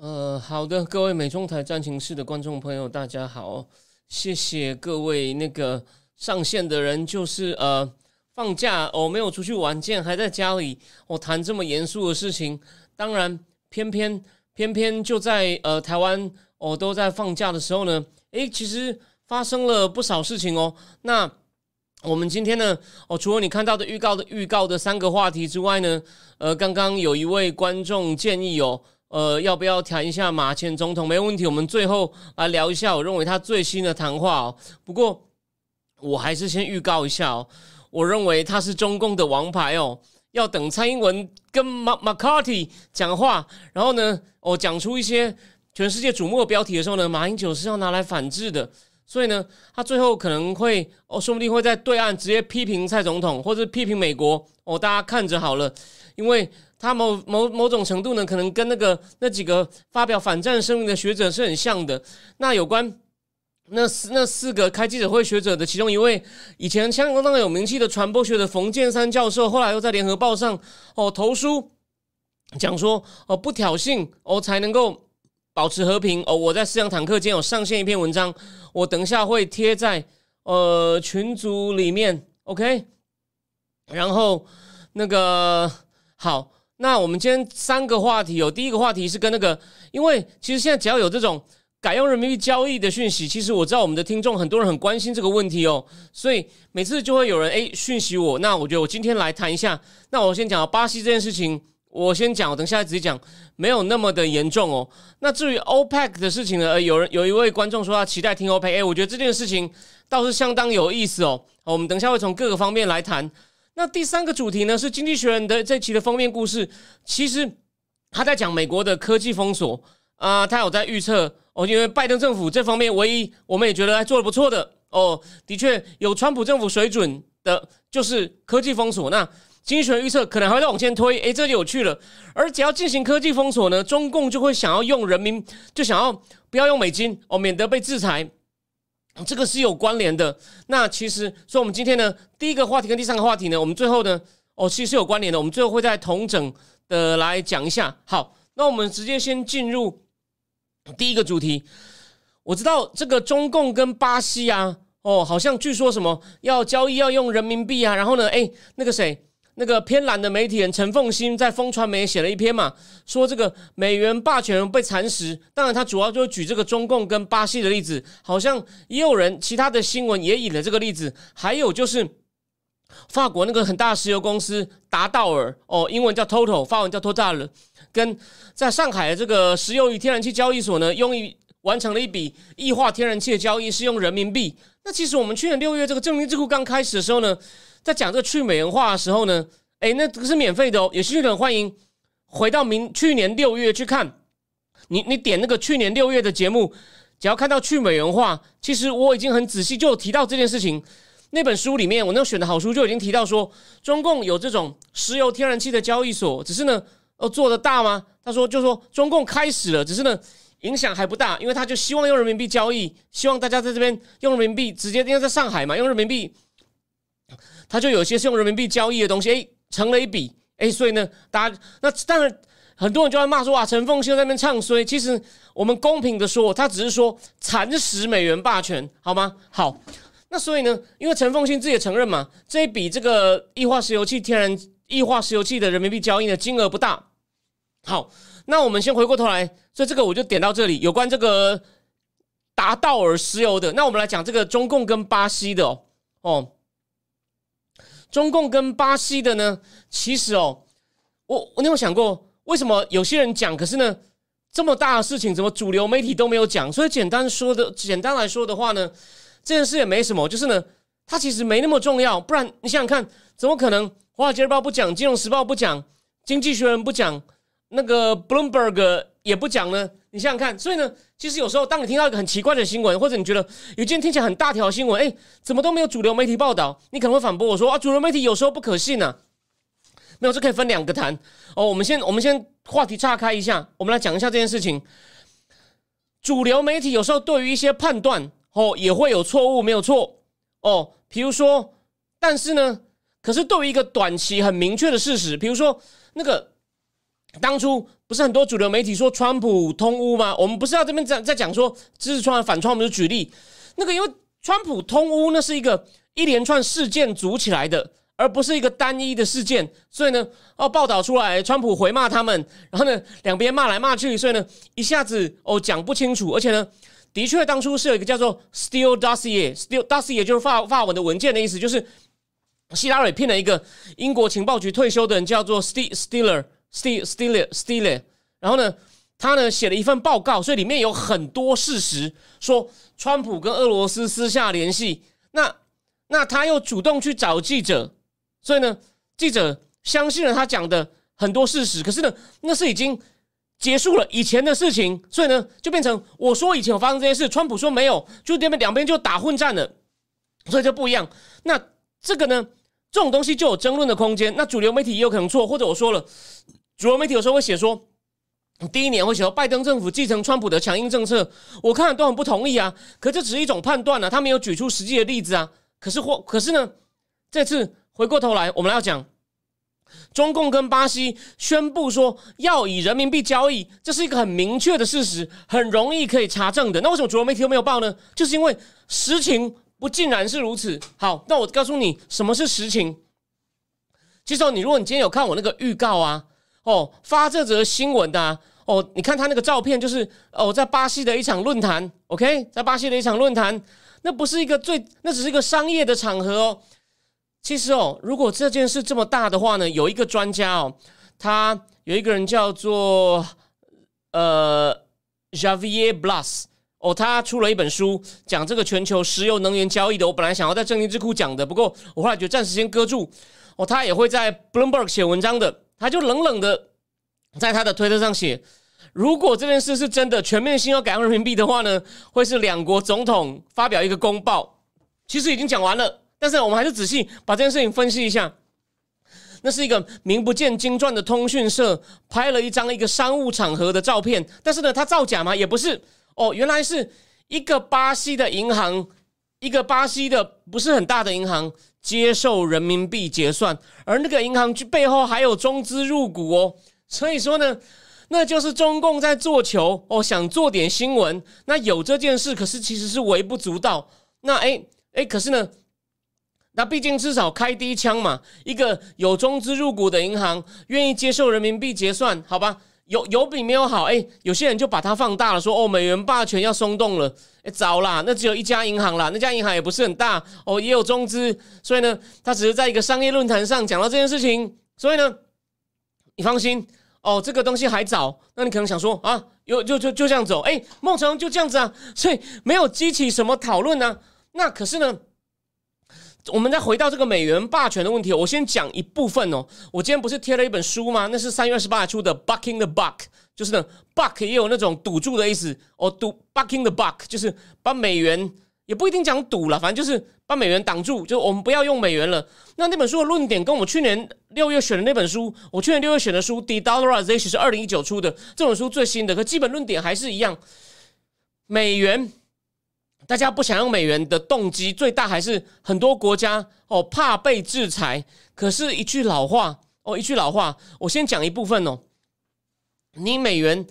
呃，好的，各位美中台战情室的观众朋友，大家好，谢谢各位那个上线的人，就是呃放假哦，没有出去玩，竟然还在家里，我谈这么严肃的事情，当然偏偏偏偏就在呃台湾哦都在放假的时候呢，诶，其实发生了不少事情哦。那我们今天呢，哦，除了你看到的预告的预告的三个话题之外呢，呃，刚刚有一位观众建议哦。呃，要不要谈一下马前总统？没问题，我们最后来聊一下。我认为他最新的谈话哦。不过，我还是先预告一下哦。我认为他是中共的王牌哦。要等蔡英文跟马马卡蒂讲话，然后呢，哦，讲出一些全世界瞩目的标题的时候呢，马英九是要拿来反制的。所以呢，他最后可能会哦，说不定会在对岸直接批评蔡总统，或者批评美国哦。大家看着好了，因为。他某某某种程度呢，可能跟那个那几个发表反战声明的学者是很像的。那有关那四那四个开记者会学者的其中一位，以前香港那个有名气的传播学的冯建山教授，后来又在联合报上哦投书，讲说哦不挑衅哦才能够保持和平哦。我在思想坦克间有上线一篇文章，我等一下会贴在呃群组里面，OK。然后那个好。那我们今天三个话题有第一个话题是跟那个，因为其实现在只要有这种改用人民币交易的讯息，其实我知道我们的听众很多人很关心这个问题哦，所以每次就会有人诶讯息我。那我觉得我今天来谈一下。那我先讲巴西这件事情，我先讲，我等下再直接讲，没有那么的严重哦。那至于 OPEC 的事情呢，有人有一位观众说他期待听 OPEC，诶，我觉得这件事情倒是相当有意思哦。我们等下会从各个方面来谈。那第三个主题呢，是《经济学人》的这期的封面故事。其实他在讲美国的科技封锁啊，他有在预测哦，因为拜登政府这方面唯一我们也觉得还做的不错的哦，的确有川普政府水准的，就是科技封锁。那经济学人预测可能还会再往前推，诶，这就有趣了。而只要进行科技封锁呢，中共就会想要用人民，就想要不要用美金哦，免得被制裁。这个是有关联的。那其实，所以我们今天呢，第一个话题跟第三个话题呢，我们最后呢，哦，其实是有关联的。我们最后会在同整的来讲一下。好，那我们直接先进入第一个主题。我知道这个中共跟巴西啊，哦，好像据说什么要交易要用人民币啊，然后呢，哎，那个谁？那个偏蓝的媒体人陈凤新在风传媒写了一篇嘛，说这个美元霸权被蚕食。当然，他主要就举这个中共跟巴西的例子，好像也有人其他的新闻也引了这个例子。还有就是法国那个很大石油公司达道尔，哦，英文叫 Total，法文叫 Total，跟在上海的这个石油与天然气交易所呢，用一完成了一笔液化天然气的交易，是用人民币。那其实我们去年六月这个证明智库刚开始的时候呢。在讲这个去美元化的时候呢，哎，那这个是免费的哦，有兴趣的欢迎回到明去年六月去看。你你点那个去年六月的节目，只要看到去美元化，其实我已经很仔细就提到这件事情。那本书里面，我那选的好书就已经提到说，中共有这种石油天然气的交易所，只是呢，哦，做的大吗？他说，就说中共开始了，只是呢，影响还不大，因为他就希望用人民币交易，希望大家在这边用人民币直接，因为在上海嘛，用人民币。他就有些是用人民币交易的东西，哎，成了一笔，哎，所以呢，大家那当然很多人就在骂说啊，陈凤秀在那边唱衰。其实我们公平的说，他只是说蚕食美元霸权，好吗？好，那所以呢，因为陈凤新自己也承认嘛，这一笔这个液化石油气、天然液化石油气的人民币交易的金额不大。好，那我们先回过头来，所以这个我就点到这里，有关这个达道尔石油的。那我们来讲这个中共跟巴西的，哦。中共跟巴西的呢？其实哦，我我有想过，为什么有些人讲，可是呢，这么大的事情，怎么主流媒体都没有讲？所以简单说的，简单来说的话呢，这件事也没什么，就是呢，它其实没那么重要。不然你想想看，怎么可能华尔街日报不讲，金融时报不讲，经济学人不讲，那个 Bloomberg 也不讲呢？你想想看，所以呢，其实有时候当你听到一个很奇怪的新闻，或者你觉得有件听起来很大条新闻，哎，怎么都没有主流媒体报道，你可能会反驳我说啊，主流媒体有时候不可信呢。没有，这可以分两个谈哦。我们先我们先话题岔开一下，我们来讲一下这件事情。主流媒体有时候对于一些判断哦也会有错误，没有错哦。比如说，但是呢，可是对于一个短期很明确的事实，比如说那个当初不是很多主流媒体说川普通乌吗？我们不是要这边在在讲说支持川反川，我们就举例那个，因为川普通乌那是一个一连串事件组起来的。而不是一个单一的事件，所以呢，哦，报道出来，川普回骂他们，然后呢，两边骂来骂去，所以呢，一下子哦讲不清楚，而且呢，的确当初是有一个叫做 Steel Dossier，Steel Dossier 就是发发文的文件的意思，就是希拉蕊聘了一个英国情报局退休的人，叫做 Stealer Stealer，Ste Stealer Stealer，然后呢，他呢写了一份报告，所以里面有很多事实，说川普跟俄罗斯私下联系，那那他又主动去找记者。所以呢，记者相信了他讲的很多事实，可是呢，那是已经结束了以前的事情，所以呢，就变成我说以前有发生这件事，川普说没有，就这边两边就打混战了，所以就不一样。那这个呢，这种东西就有争论的空间。那主流媒体也有可能错，或者我说了，主流媒体有时候会写说，第一年会写说拜登政府继承川普的强硬政策，我看都很不同意啊。可这只是一种判断呢，他没有举出实际的例子啊。可是或可是呢，这次。回过头来，我们来要讲中共跟巴西宣布说要以人民币交易，这是一个很明确的事实，很容易可以查证的。那为什么主流媒体都没有报呢？就是因为实情不尽然是如此。好，那我告诉你什么是实情。其实你如果你今天有看我那个预告啊，哦，发这则新闻的哦，你看他那个照片，就是哦，在巴西的一场论坛，OK，在巴西的一场论坛，那不是一个最，那只是一个商业的场合哦。其实哦，如果这件事这么大的话呢，有一个专家哦，他有一个人叫做呃 Javier Blas 哦，他出了一本书讲这个全球石油能源交易的。我本来想要在正经智库讲的，不过我后来觉得暂时先搁住。哦，他也会在 Bloomberg 写文章的，他就冷冷的在他的推特上写：如果这件事是真的，全面性要改用人民币的话呢，会是两国总统发表一个公报。其实已经讲完了。但是我们还是仔细把这件事情分析一下。那是一个名不见经传的通讯社拍了一张一个商务场合的照片，但是呢，它造假吗？也不是哦，原来是一个巴西的银行，一个巴西的不是很大的银行接受人民币结算，而那个银行背后还有中资入股哦。所以说呢，那就是中共在做球哦，想做点新闻。那有这件事，可是其实是微不足道。那哎哎，可是呢？那毕竟至少开第一枪嘛，一个有中资入股的银行愿意接受人民币结算，好吧？有有比没有好，哎，有些人就把它放大了，说哦，美元霸权要松动了，哎，糟啦，那只有一家银行啦，那家银行也不是很大哦，也有中资，所以呢，他只是在一个商业论坛上讲到这件事情，所以呢，你放心哦，这个东西还早，那你可能想说啊，有就就就这样走，哎，孟成就这样子啊，所以没有激起什么讨论呢，那可是呢？我们再回到这个美元霸权的问题，我先讲一部分哦。我今天不是贴了一本书吗？那是三月二十八出的《Bucking the Buck》，就是呢，buck 也有那种赌注的意思哦。赌 Bucking the Buck 就是把美元也不一定讲赌了，反正就是把美元挡住，就我们不要用美元了。那那本书的论点跟我们去年六月选的那本书，我去年六月选的书《De-dollarization》是二零一九出的，这本书最新的，可基本论点还是一样，美元。大家不想用美元的动机最大还是很多国家哦怕被制裁。可是，一句老话哦，一句老话，我先讲一部分哦。你美元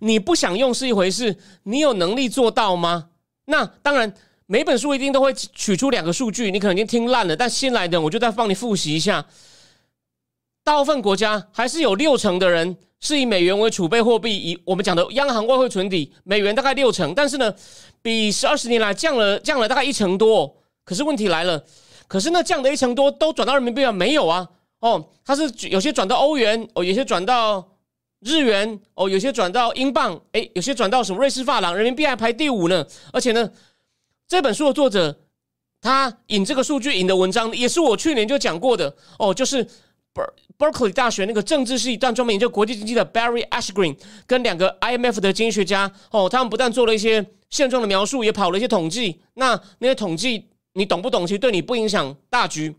你不想用是一回事，你有能力做到吗？那当然，每本书一定都会取出两个数据，你可能已经听烂了。但新来的我就再帮你复习一下。大部分国家还是有六成的人。是以美元为储备货币，以我们讲的央行外汇存底，美元大概六成，但是呢，比十二十年来降了降了大概一成多。可是问题来了，可是那降的一成多都转到人民币啊？没有啊？哦，它是有些转到欧元，哦，有些转到日元，哦，有些转到英镑，诶，有些转到什么瑞士法郎，人民币还排第五呢。而且呢，这本书的作者他引这个数据引的文章，也是我去年就讲过的哦，就是 Berkeley 大学那个政治系但专门研究国际经济的 Barry Ashgreen 跟两个 IMF 的经济学家哦，他们不但做了一些现状的描述，也跑了一些统计。那那些统计你懂不懂？其实对你不影响大局。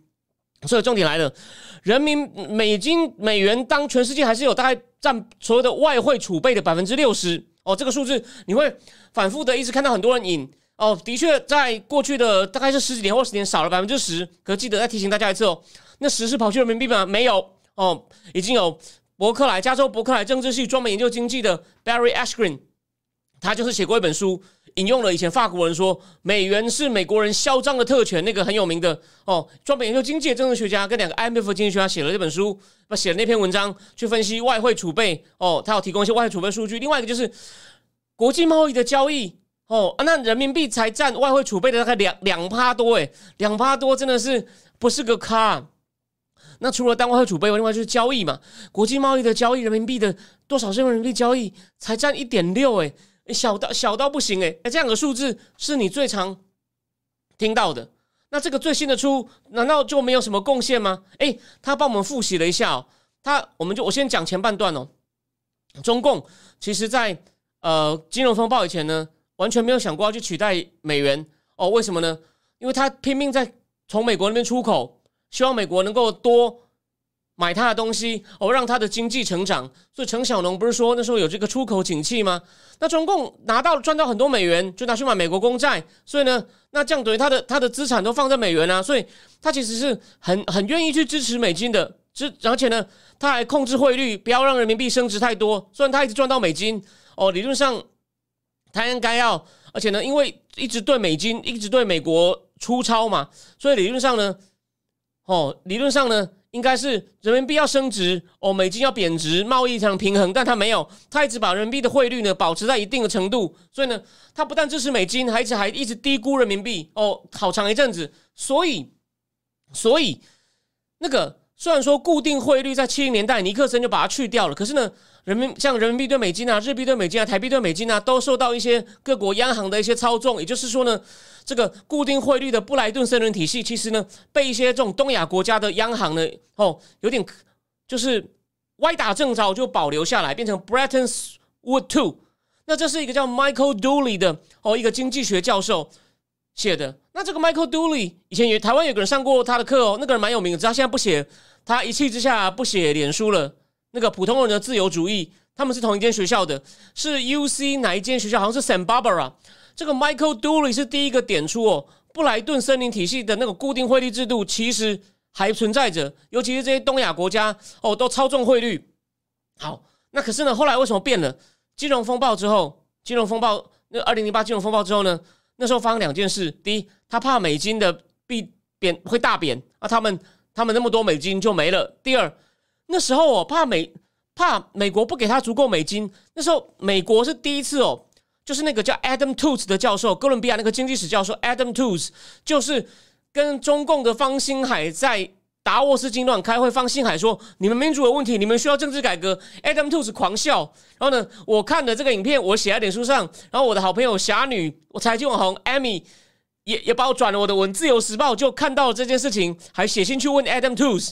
所以重点来了，人民美金美元当全世界还是有大概占所有的外汇储备的百分之六十哦，这个数字你会反复的一直看到很多人引哦，的确在过去的大概是十几年或十年少了百分之十，可记得再提醒大家一次哦，那十是跑去人民币吗？没有。哦，已经有伯克莱加州伯克莱政治系专门研究经济的 Barry Ashgreen，他就是写过一本书，引用了以前法国人说美元是美国人嚣张的特权，那个很有名的哦，专门研究经济的政治学家跟两个 IMF 经济学家写了这本书，他写了那篇文章去分析外汇储备哦，他要提供一些外汇储备数据。另外一个就是国际贸易的交易哦，啊那人民币才占外汇储备的大概两两趴多，诶，两趴多真的是不是个咖。那除了单外汇储备外，另外就是交易嘛，国际贸易的交易，人民币的多少是人民币交易，才占一点六，哎，小到小到不行，哎，这样的数字是你最常听到的。那这个最新的出，难道就没有什么贡献吗？哎，他帮我们复习了一下哦，他我们就我先讲前半段哦。中共其实在呃金融风暴以前呢，完全没有想过要去取代美元哦，为什么呢？因为他拼命在从美国那边出口。希望美国能够多买他的东西哦，让他的经济成长。所以陈小龙不是说那时候有这个出口景气吗？那中共拿到赚到很多美元，就拿去买美国公债。所以呢，那这样等于他的他的资产都放在美元啊。所以他其实是很很愿意去支持美金的。支而且呢，他还控制汇率，不要让人民币升值太多。虽然他一直赚到美金哦，理论上他应该要，而且呢，因为一直对美金一直对美国出超嘛，所以理论上呢。哦，理论上呢，应该是人民币要升值，哦，美金要贬值，贸易上平衡，但他没有，他一直把人民币的汇率呢保持在一定的程度，所以呢，他不但支持美金，还一直还一直低估人民币，哦，好长一阵子，所以，所以那个虽然说固定汇率在七零年代尼克森就把它去掉了，可是呢。人民像人民币对美金啊，日币对美金啊，台币对美金啊，都受到一些各国央行的一些操纵。也就是说呢，这个固定汇率的布莱顿森林体系，其实呢，被一些这种东亚国家的央行呢，哦，有点就是歪打正着就保留下来，变成 Brettons Woods Two。那这是一个叫 Michael Dooley 的哦，一个经济学教授写的。那这个 Michael Dooley 以前有台湾有个人上过他的课哦，那个人蛮有名的，他现在不写，他一气之下不写脸书了。那个普通人的自由主义，他们是同一间学校的，是 U C 哪一间学校？好像是 San Barbara。这个 Michael Dooley 是第一个点出哦，布莱顿森林体系的那个固定汇率制度其实还存在着，尤其是这些东亚国家哦，都操纵汇率。好，那可是呢，后来为什么变了？金融风暴之后，金融风暴那二零零八金融风暴之后呢？那时候发生两件事：第一，他怕美金的币贬会大贬啊，他们他们那么多美金就没了；第二。那时候我怕美怕美国不给他足够美金。那时候美国是第一次哦，就是那个叫 Adam Tooze 的教授，哥伦比亚那个经济史教授 Adam Tooze，就是跟中共的方兴海在达沃斯金乱开会。方兴海说：“你们民主有问题，你们需要政治改革。”Adam Tooze 狂笑。然后呢，我看的这个影片，我写在脸书上。然后我的好朋友侠女，我财经网红 Amy 也也把我转了我的文，《自由时报》就看到了这件事情，还写信去问 Adam Tooze。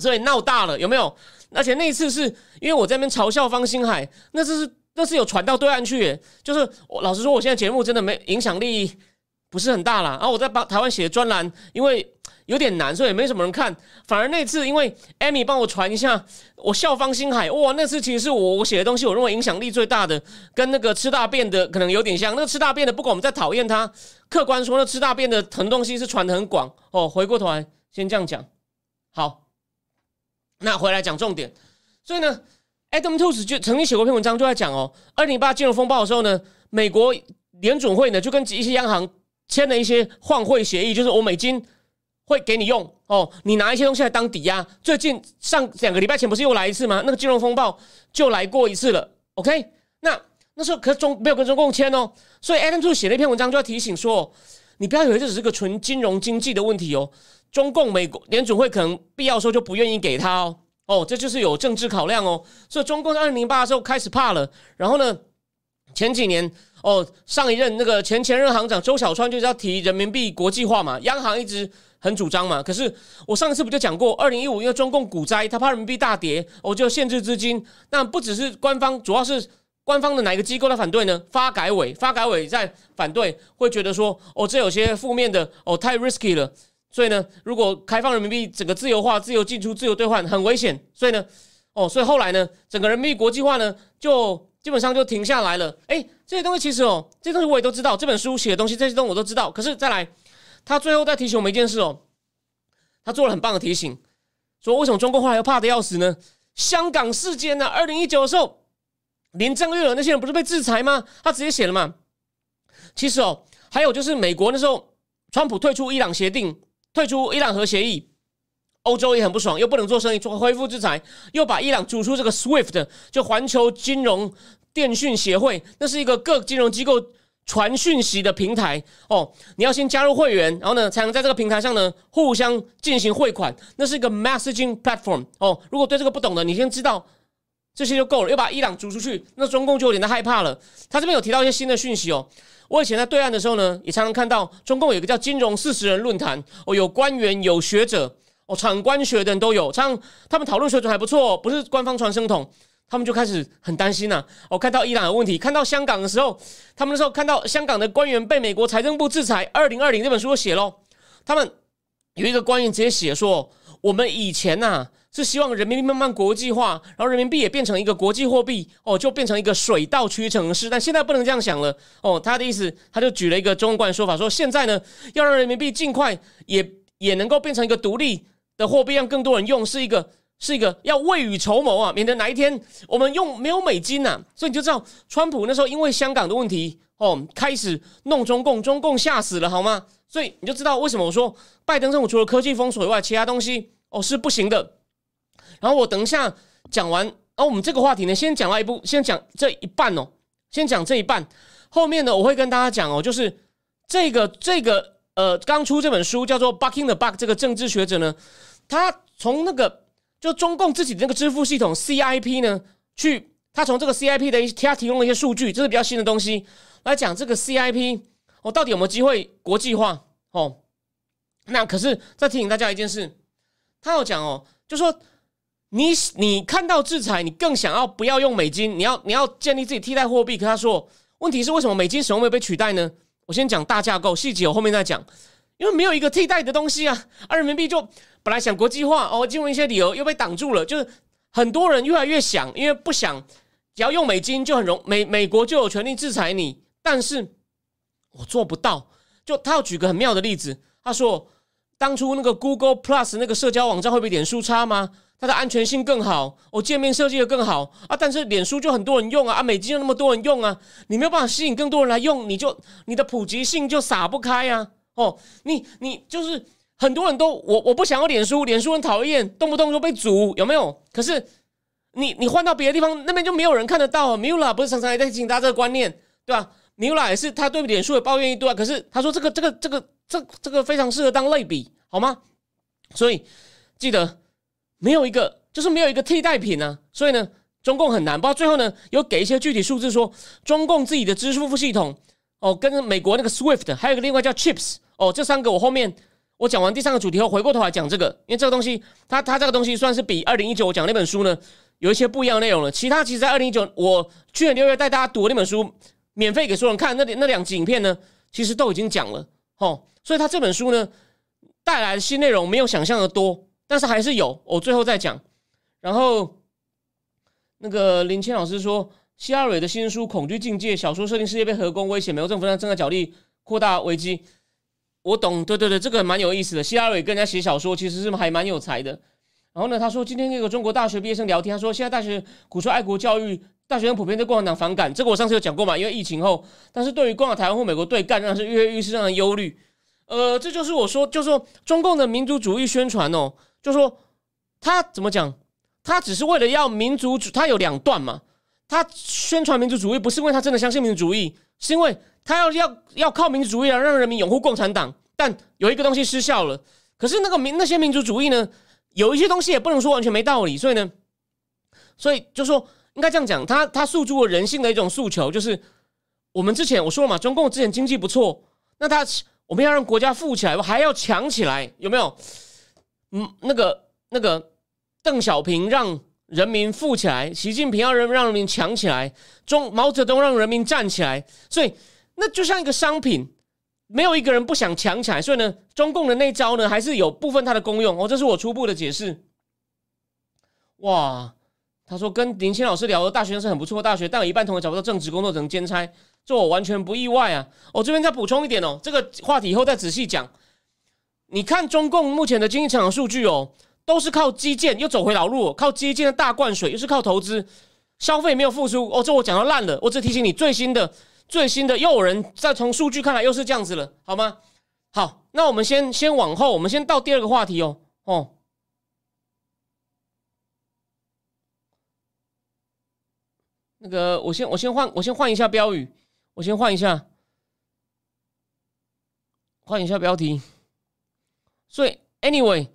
所以闹大了，有没有？而且那一次是因为我在那边嘲笑方星海，那次是那是有传到对岸去，就是我老实说，我现在节目真的没影响力，不是很大啦。然后我在帮台湾写的专栏，因为有点难，所以没什么人看。反而那次因为艾米帮我传一下，我笑方星海，哇，那次其实是我我写的东西，我认为影响力最大的，跟那个吃大便的可能有点像。那个吃大便的，不管我们在讨厌他，客观说，那吃大便的很多东西是传的很广哦。回过头来，先这样讲，好。那回来讲重点，所以呢，Adam t o o s 就曾经写过篇文章，就在讲哦，二零零八金融风暴的时候呢，美国联准会呢就跟一些央行签了一些换汇协议，就是我美金会给你用哦，你拿一些东西来当抵押。最近上两个礼拜前不是又来一次吗？那个金融风暴就来过一次了。OK，那那时候可中没有跟中共签哦，所以 Adam t o o s 写了一篇文章，就要提醒说，你不要以为这只是个纯金融经济的问题哦。中共、美国联准会可能必要时候就不愿意给他哦，哦，这就是有政治考量哦。所以中共在二零零八的时候开始怕了。然后呢，前几年哦，上一任那个前前任行长周小川就是要提人民币国际化嘛，央行一直很主张嘛。可是我上一次不就讲过，二零一五因为中共股灾，他怕人民币大跌，我就限制资金。那不只是官方，主要是官方的哪个机构在反对呢？发改委，发改委在反对，会觉得说，哦，这有些负面的，哦，太 risky 了。所以呢，如果开放人民币整个自由化、自由进出、自由兑换，很危险。所以呢，哦，所以后来呢，整个人民币国际化呢，就基本上就停下来了。哎，这些东西其实哦，这些东西我也都知道，这本书写的东西，这些东西我都知道。可是再来，他最后再提醒我们一件事哦，他做了很棒的提醒，说为什么中国后来又怕的要死呢？香港事件呢，二零一九的时候，林郑月娥那些人不是被制裁吗？他直接写了嘛。其实哦，还有就是美国那时候，川普退出伊朗协定。退出伊朗核协议，欧洲也很不爽，又不能做生意，做恢复制裁，又把伊朗逐出这个 SWIFT，就环球金融电讯协会，那是一个各金融机构传讯息的平台哦。你要先加入会员，然后呢，才能在这个平台上呢互相进行汇款。那是一个 messaging platform 哦。如果对这个不懂的，你先知道这些就够了。又把伊朗逐出去，那中共就有点害怕了。他这边有提到一些新的讯息哦。我以前在对岸的时候呢，也常常看到中共有一个叫“金融四十人论坛”，哦，有官员、有学者，哦，产官学的人都有，常他们讨论水准还不错，不是官方传声筒，他们就开始很担心呐。哦，看到伊朗有问题，看到香港的时候，他们那时候看到香港的官员被美国财政部制裁，二零二零这本书写喽，他们有一个官员直接写说，我们以前呐。是希望人民币慢慢国际化，然后人民币也变成一个国际货币哦，就变成一个水到渠成的事。但现在不能这样想了哦。他的意思，他就举了一个中观说法，说现在呢，要让人民币尽快也也能够变成一个独立的货币，让更多人用，是一个是一个要未雨绸缪啊，免得哪一天我们用没有美金呐。所以你就知道，川普那时候因为香港的问题哦，开始弄中共，中共吓死了好吗？所以你就知道为什么我说拜登政府除了科技封锁以外，其他东西哦是不行的。然后我等一下讲完，哦，我们这个话题呢，先讲到一部，先讲这一半哦，先讲这一半，后面呢，我会跟大家讲哦，就是这个这个呃，刚出这本书叫做《Bucking the Buck》，这个政治学者呢，他从那个就中共自己的那个支付系统 CIP 呢，去他从这个 CIP 的一他提供了一些数据，这是比较新的东西来讲这个 CIP 哦，到底有没有机会国际化哦？那可是再提醒大家一件事，他要讲哦，就说。你你看到制裁，你更想要不要用美金？你要你要建立自己替代货币。可他说，问题是为什么美金始终没有被取代呢？我先讲大架构，细节我后面再讲。因为没有一个替代的东西啊，而人民币就本来想国际化哦，进入一些理由又被挡住了。就是很多人越来越想，因为不想只要用美金就很容美美国就有权利制裁你，但是我做不到。就他要举个很妙的例子，他说当初那个 Google Plus 那个社交网站会比脸书差吗？它的安全性更好，我界面设计的更好啊，但是脸书就很多人用啊，啊，美金就那么多人用啊，你没有办法吸引更多人来用，你就你的普及性就撒不开呀，哦，你你就是很多人都我我不想要脸书，脸书很讨厌，动不动就被阻，有没有？可是你你换到别的地方，那边就没有人看得到。Mula 不是常常也在提醒大家这个观念，对吧？Mula 也是他对脸书也抱怨一堆啊，可是他说这个这个这个这这个非常适合当类比，好吗？所以记得。没有一个，就是没有一个替代品呢，所以呢，中共很难。不过最后呢，有给一些具体数字，说中共自己的支付系统哦，跟美国那个 SWIFT，还有个另外叫 CHIPS 哦，这三个我后面我讲完第三个主题后，回过头来讲这个，因为这个东西，它它这个东西算是比二零一九我讲那本书呢有一些不一样的内容了。其他其实，在二零一九我去年六月带大家读那本书，免费给所有人看，那那两集影片呢，其实都已经讲了哦。所以他这本书呢带来的新内容没有想象的多。但是还是有，我最后再讲。然后那个林谦老师说，希拉蕊的新书《恐惧境界》小说设定世界被核攻威胁，美国政府正在角力扩大危机。我懂，对对对，这个蛮有意思的。希拉蕊跟人家写小说，其实是还蛮有才的。然后呢，他说今天那个中国大学毕业生聊天，他说现在大学鼓吹爱国教育，大学生普遍对共产党反感。这个我上次有讲过嘛？因为疫情后，但是对于共产台湾或美国对干，让是跃跃欲试，让人忧虑。呃，这就是我说，就是说中共的民族主义宣传哦。就说他怎么讲？他只是为了要民族主，他有两段嘛。他宣传民族主义，不是因为他真的相信民族主义，是因为他要要要靠民族主义来让人民拥护共产党。但有一个东西失效了。可是那个民那些民族主义呢，有一些东西也不能说完全没道理。所以呢，所以就说应该这样讲，他他诉诸了人性的一种诉求，就是我们之前我说了嘛，中共之前经济不错，那他我们要让国家富起来，我还要强起来，有没有？嗯，那个那个邓小平让人民富起来，习近平要人让人民强起来，中毛泽东让人民站起来，所以那就像一个商品，没有一个人不想强起来，所以呢，中共的那招呢，还是有部分它的功用哦。这是我初步的解释。哇，他说跟林清老师聊的大学生是很不错的大学，但有一半同学找不到正职工作，只能兼差，这我完全不意外啊。我这边再补充一点哦，这个话题以后再仔细讲。你看中共目前的经济成长数据哦，都是靠基建又走回老路，靠基建的大灌水，又是靠投资，消费没有复苏哦。这我讲到烂了，我只提醒你最新的最新的，又有人再从数据看来又是这样子了，好吗？好，那我们先先往后，我们先到第二个话题哦哦。那个，我先我先换我先换一下标语，我先换一下，换一下标题。所以，anyway，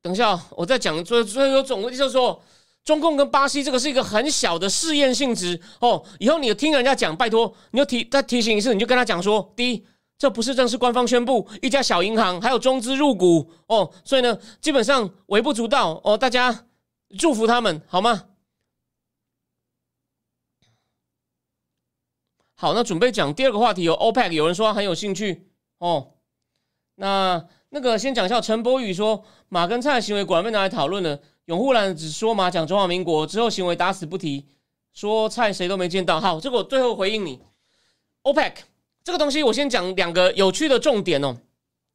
等一下，我再讲最最后总的就是说，中共跟巴西这个是一个很小的试验性质哦。以后你听人家讲，拜托，你就提再提醒一次，你就跟他讲说：第一，这不是正式官方宣布，一家小银行还有中资入股哦，所以呢，基本上微不足道哦。大家祝福他们好吗？好，那准备讲第二个话题，有 OPEC，有人说很有兴趣哦。那那个先讲一下，陈柏宇说马跟蔡的行为果然被拿来讨论了。永护兰只说马讲中华民国之后行为打死不提，说蔡谁都没见到。好，这个我最后回应你。OPEC 这个东西，我先讲两个有趣的重点哦。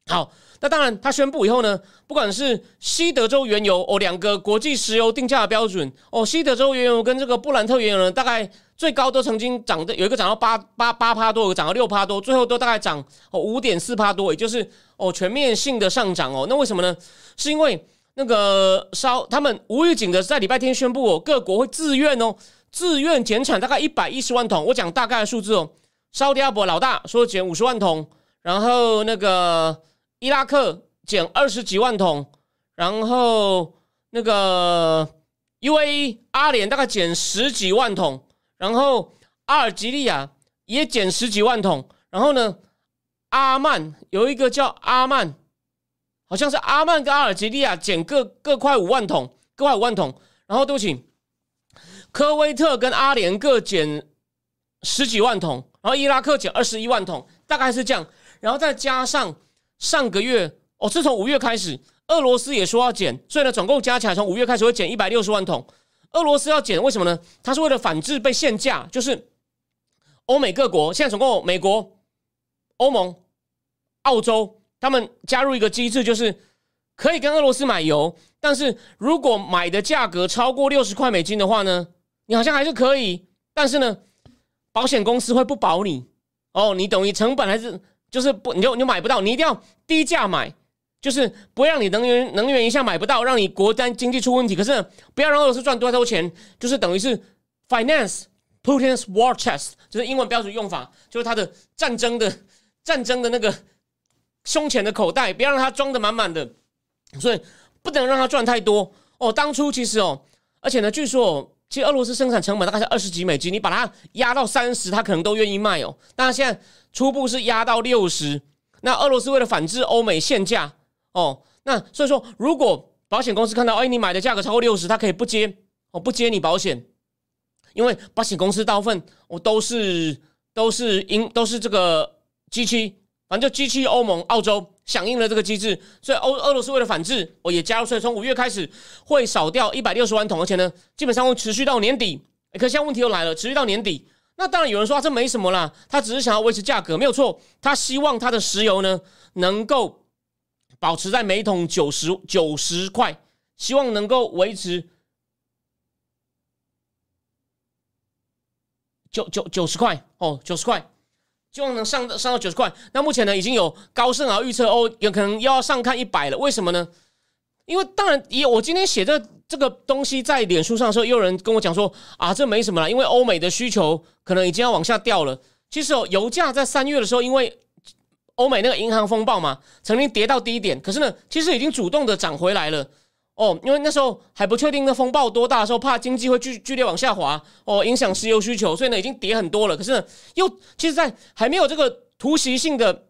好。那当然，他宣布以后呢，不管是西德州原油哦，两个国际石油定价的标准哦，西德州原油跟这个布兰特原油呢，大概最高都曾经涨的，有一个涨到八八八趴多，有个涨到六趴多，最后都大概涨哦五点四趴多，也就是哦全面性的上涨哦。那为什么呢？是因为那个烧他们无预警的在礼拜天宣布哦，各国会自愿哦，自愿减产大概一百一十万桶。我讲大概的数字哦，烧迪阿伯老大说减五十万桶，然后那个。伊拉克减二十几万桶，然后那个 UAE 阿联大概减十几万桶，然后阿尔及利亚也减十几万桶，然后呢，阿曼有一个叫阿曼，好像是阿曼跟阿尔及利亚减各各快五万桶，各快五万桶，然后对不起，科威特跟阿联各减十几万桶，然后伊拉克减二十一万桶，大概是这样，然后再加上。上个月哦，自从五月开始，俄罗斯也说要减，所以呢，总共加起来从五月开始会减一百六十万桶。俄罗斯要减，为什么呢？它是为了反制被限价，就是欧美各国现在总共美国、欧盟、澳洲，他们加入一个机制，就是可以跟俄罗斯买油，但是如果买的价格超过六十块美金的话呢，你好像还是可以，但是呢，保险公司会不保你哦，你等于成本还是。就是不，你就你买不到，你一定要低价买，就是不会让你能源能源一下买不到，让你国单经济出问题。可是不要让俄罗斯赚多多钱，就是等于是 finance Putin's war chest，就是英文标准用法，就是他的战争的战争的那个胸前的口袋，不要让它装的满满的，所以不能让它赚太多哦。当初其实哦，而且呢，据说哦其实俄罗斯生产成本大概是二十几美金，你把它压到三十，他可能都愿意卖哦。但是现在。初步是压到六十，那俄罗斯为了反制欧美限价哦，那所以说如果保险公司看到哎你买的价格超过六十，他可以不接哦不接你保险，因为保险公司大部分我都是都是因都是这个 G 七，反正就机器欧盟澳洲响应了这个机制，所以欧俄罗斯为了反制哦也加入，所以从五月开始会少掉一百六十万桶，而且呢基本上会持续到年底，可现在问题又来了，持续到年底。那当然有人说这没什么啦，他只是想要维持价格，没有错。他希望他的石油呢能够保持在每桶九十九十块，希望能够维持九九九十块哦，九十块，希望能上上到九十块。那目前呢已经有高盛啊预测哦，有可能要上看一百了。为什么呢？因为当然也我今天写的。这个东西在脸书上的时候，又有人跟我讲说啊，这没什么了，因为欧美的需求可能已经要往下掉了。其实哦，油价在三月的时候，因为欧美那个银行风暴嘛，曾经跌到低点，可是呢，其实已经主动的涨回来了。哦，因为那时候还不确定那风暴多大的时候，怕经济会剧剧烈往下滑，哦，影响石油需求，所以呢，已经跌很多了。可是呢，又其实，在还没有这个突袭性的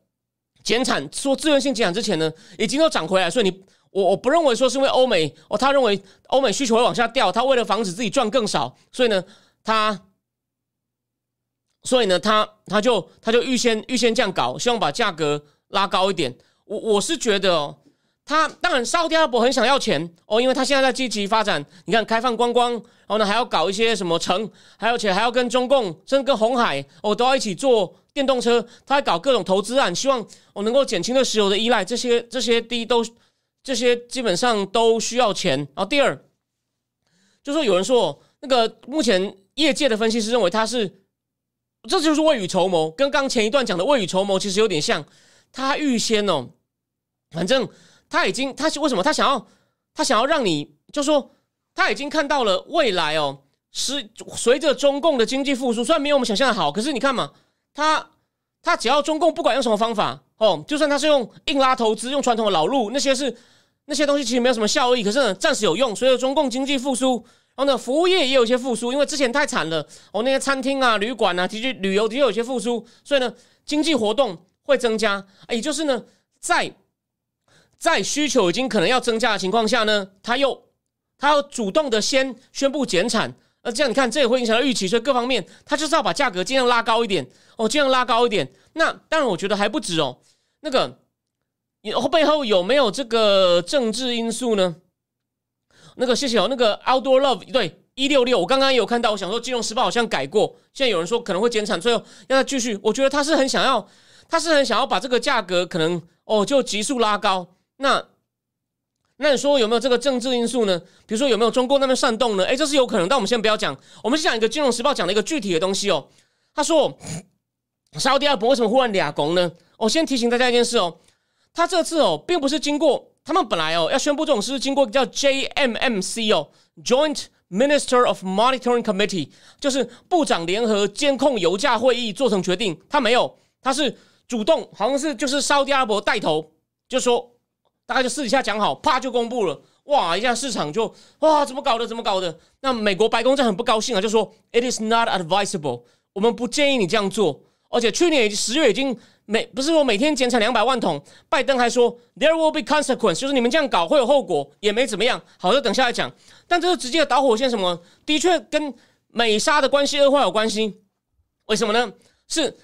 减产，说自愿性减产之前呢，已经都涨回来，所以你我我不认为说是因为欧美哦，他认为欧美需求会往下掉，他为了防止自己赚更少，所以呢，他所以呢，他他就他就预先预先这样搞，希望把价格拉高一点。我我是觉得哦，他当然沙特阿拉伯很想要钱哦，因为他现在在积极发展，你看开放观光，然后呢还要搞一些什么城，还有且还要跟中共甚至跟红海哦都要一起做。电动车，他还搞各种投资案，希望我能够减轻对石油的依赖。这些这些第一都这些基本上都需要钱。然后第二，就说有人说，那个目前业界的分析师认为他是，这就是未雨绸缪，跟刚前一段讲的未雨绸缪其实有点像。他预先哦，反正他已经他为什么他想要他想要让你就说他已经看到了未来哦，是随着中共的经济复苏，虽然没有我们想象的好，可是你看嘛。他他只要中共不管用什么方法哦，就算他是用硬拉投资，用传统的老路，那些是那些东西其实没有什么效益，可是呢暂时有用。随着中共经济复苏，然后呢服务业也有些复苏，因为之前太惨了哦，那些餐厅啊、旅馆啊，其实旅游的确有些复苏，所以呢经济活动会增加。也就是呢在在需求已经可能要增加的情况下呢，他又他要主动的先宣布减产。那这样你看，这也会影响到预期，所以各方面他就是要把价格尽量拉高一点哦，尽量拉高一点。那当然，我觉得还不止哦。那个后背后有没有这个政治因素呢？那个谢谢哦。那个 Outdoor Love 对一六六，我刚刚有看到，我想说《金融时报》好像改过，现在有人说可能会减产，最后让他继续。我觉得他是很想要，他是很想要把这个价格可能哦就急速拉高。那那你说有没有这个政治因素呢？比如说有没有中共那边煽动呢？哎，这是有可能，但我们先不要讲。我们先讲一个《金融时报》讲的一个具体的东西哦。他说，沙特阿拉伯为什么忽然俩拱呢？我先提醒大家一件事哦，他这次哦，并不是经过他们本来哦要宣布这种事，经过叫 JMMC 哦，Joint Minister of Monitoring Committee，就是部长联合监控油价会议做成决定。他没有，他是主动，好像是就是沙特阿拉伯带头，就说。大概就私底下讲好，啪就公布了，哇！一下市场就哇，怎么搞的？怎么搞的？那美国白宫在很不高兴啊，就说 It is not advisable，我们不建议你这样做。而且去年十月已经每不是说每天减产两百万桶，拜登还说 There will be consequence，就是你们这样搞会有后果，也没怎么样。好的，等下来讲。但这是直接的导火线，什么？的确跟美沙的关系恶化有关系。为什么呢？是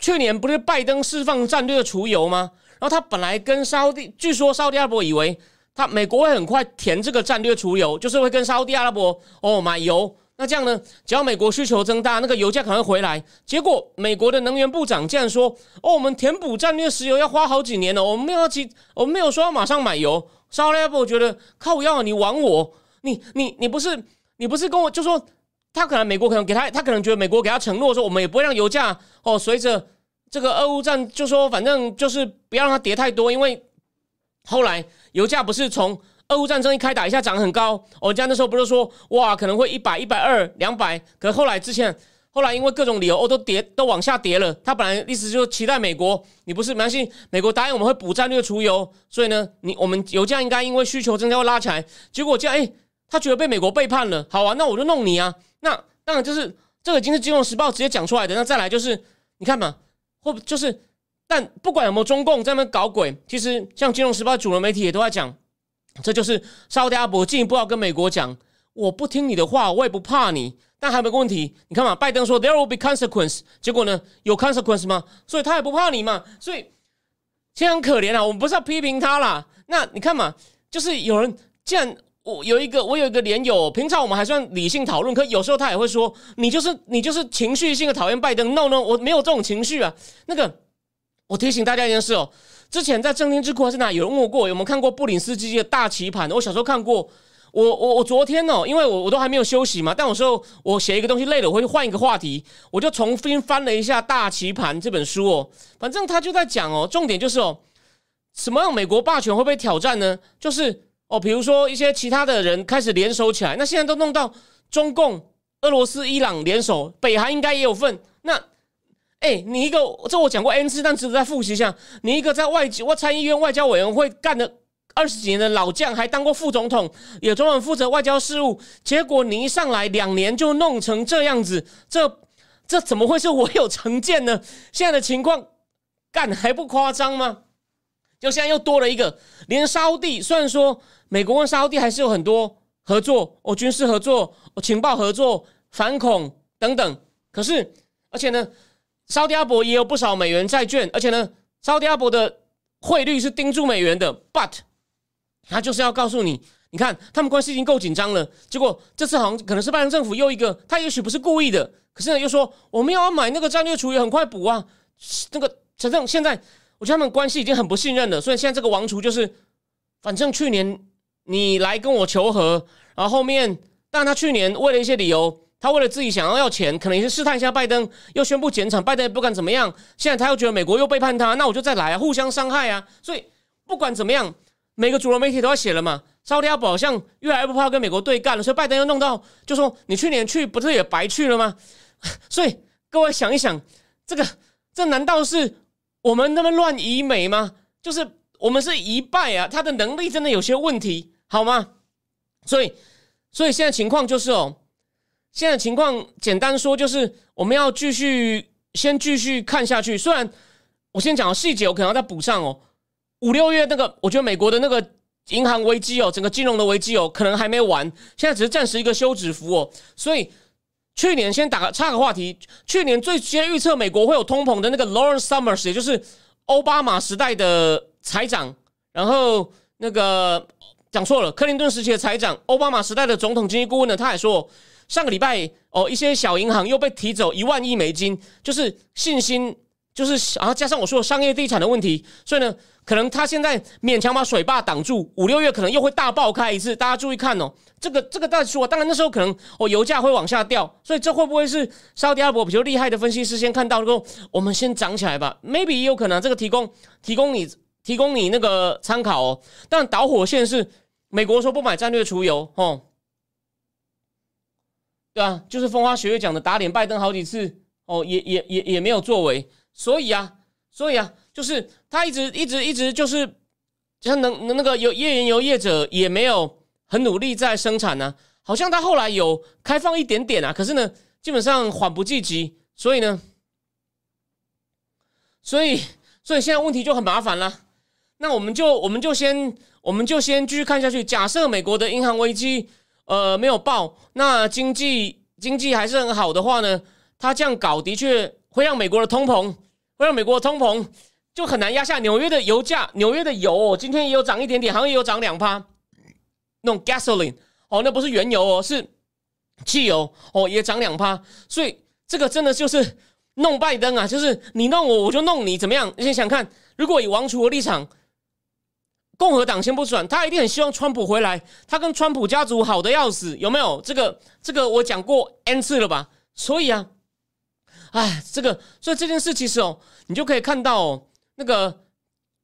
去年不是拜登释放战略储油吗？然后他本来跟沙特，据说沙特阿拉伯以为他美国会很快填这个战略储油，就是会跟沙特阿拉伯哦买油。那这样呢，只要美国需求增大，那个油价可能会回来。结果美国的能源部长竟然说：“哦，我们填补战略石油要花好几年了，我们没有急，我们没有说要马上买油。”沙特阿拉伯觉得靠要你玩我，你你你不是你不是跟我就说他可能美国可能给他，他可能觉得美国给他承诺说我们也不会让油价哦随着。这个俄乌战就说，反正就是不要让它跌太多，因为后来油价不是从俄乌战争一开打一下涨很高，我家那时候不是说哇可能会一百、一百二、两百，可后来之前后来因为各种理由哦都跌都往下跌了。他本来意思就是期待美国，你不是没关系，美国答应我们会补战略储油，所以呢你我们油价应该因为需求增加会拉起来。结果这样哎，他觉得被美国背叛了，好啊，那我就弄你啊。那当然就是这个已经是金融时报直接讲出来的。那再来就是你看嘛。或就是，但不管有没有中共在那搞鬼，其实像《金融时报》主流媒体也都在讲，这就是沙特阿拉伯进一步要跟美国讲，我不听你的话，我也不怕你。但还有个问题，你看嘛，拜登说 there will be consequence，结果呢有 consequence 吗？所以他也不怕你嘛。所以其实很可怜啊，我们不是要批评他啦。那你看嘛，就是有人既然。我有一个，我有一个连友，平常我们还算理性讨论，可有时候他也会说，你就是你就是情绪性的讨厌拜登。No No，我没有这种情绪啊。那个，我提醒大家一件事哦，之前在正天智库还是哪有人问我过，有没有看过布林斯基的大棋盘？我小时候看过。我我我昨天哦，因为我我都还没有休息嘛，但有时候我写一个东西累了，我会换一个话题，我就重新翻了一下《大棋盘》这本书哦。反正他就在讲哦，重点就是哦，什么样美国霸权会被挑战呢？就是。哦，比如说一些其他的人开始联手起来，那现在都弄到中共、俄罗斯、伊朗联手，北韩应该也有份。那，哎，你一个这我讲过 N 次，但值得再复习一下。你一个在外交、参议院外交委员会干了二十几年的老将，还当过副总统，也专门负责外交事务，结果你一上来两年就弄成这样子，这这怎么会是我有成见呢？现在的情况干还不夸张吗？就现在又多了一个，连沙地，虽然说美国跟沙地还是有很多合作，哦，军事合作，哦，情报合作，反恐等等，可是，而且呢，沙特阿伯也有不少美元债券，而且呢，沙特阿伯的汇率是盯住美元的，but 他就是要告诉你，你看他们关系已经够紧张了，结果这次好像可能是拜登政府又一个，他也许不是故意的，可是呢又说我们要买那个战略储备，很快补啊，那个反正现在。我觉得他们关系已经很不信任了，所以现在这个王储就是，反正去年你来跟我求和，然后后面，但他去年为了一些理由，他为了自己想要要钱，可能也是试探一下拜登，又宣布减产，拜登也不敢怎么样。现在他又觉得美国又背叛他，那我就再来啊，互相伤害啊。所以不管怎么样，每个主流媒体都要写了嘛。沙特阿伯好像越来越不怕跟美国对干了，所以拜登又弄到就说你去年去不是也白去了吗？所以各位想一想，这个这难道是？我们那么乱移美吗？就是我们是一败啊，他的能力真的有些问题，好吗？所以，所以现在情况就是哦，现在情况简单说就是我们要继续先继续看下去。虽然我先讲细节，我可能要再补上哦。五六月那个，我觉得美国的那个银行危机哦，整个金融的危机哦，可能还没完，现在只是暂时一个休止符哦。所以。去年先打个插个话题，去年最先预测美国会有通膨的那个 Lawrence Summers，也就是奥巴马时代的财长，然后那个讲错了，克林顿时期的财长，奥巴马时代的总统经济顾问呢，他还说上个礼拜哦，一些小银行又被提走一万亿美金，就是信心，就是然后加上我说商业地产的问题，所以呢。可能他现在勉强把水坝挡住，五六月可能又会大爆开一次，大家注意看哦。这个这个再说，当然那时候可能哦油价会往下掉，所以这会不会是沙特阿拉伯比较厉害的分析师先看到后，我们先涨起来吧？Maybe 也有可能，这个提供提供你提供你那个参考哦。但导火线是美国说不买战略储油哦，对啊，就是风花雪月讲的打脸拜登好几次哦，也也也也没有作为，所以啊，所以啊。就是他一直一直一直就是，像能那个有页岩油业者也没有很努力在生产呢，好像他后来有开放一点点啊，可是呢，基本上缓不济急，所以呢，所以所以现在问题就很麻烦了。那我们就我们就先我们就先继续看下去。假设美国的银行危机呃没有爆，那经济经济还是很好的话呢，他这样搞的确会让美国的通膨会让美国通膨。就很难压下纽约的油价，纽约的油哦今天也有涨一点点，好像也有涨两趴。那种 gasoline 哦，那不是原油哦，是汽油哦，也涨两趴。所以这个真的就是弄拜登啊，就是你弄我，我就弄你，怎么样？你先想看，如果以王储的立场，共和党先不转，他一定很希望川普回来，他跟川普家族好的要死，有没有？这个这个我讲过 n 次了吧？所以啊，哎，这个所以这件事其实哦，你就可以看到哦。那个，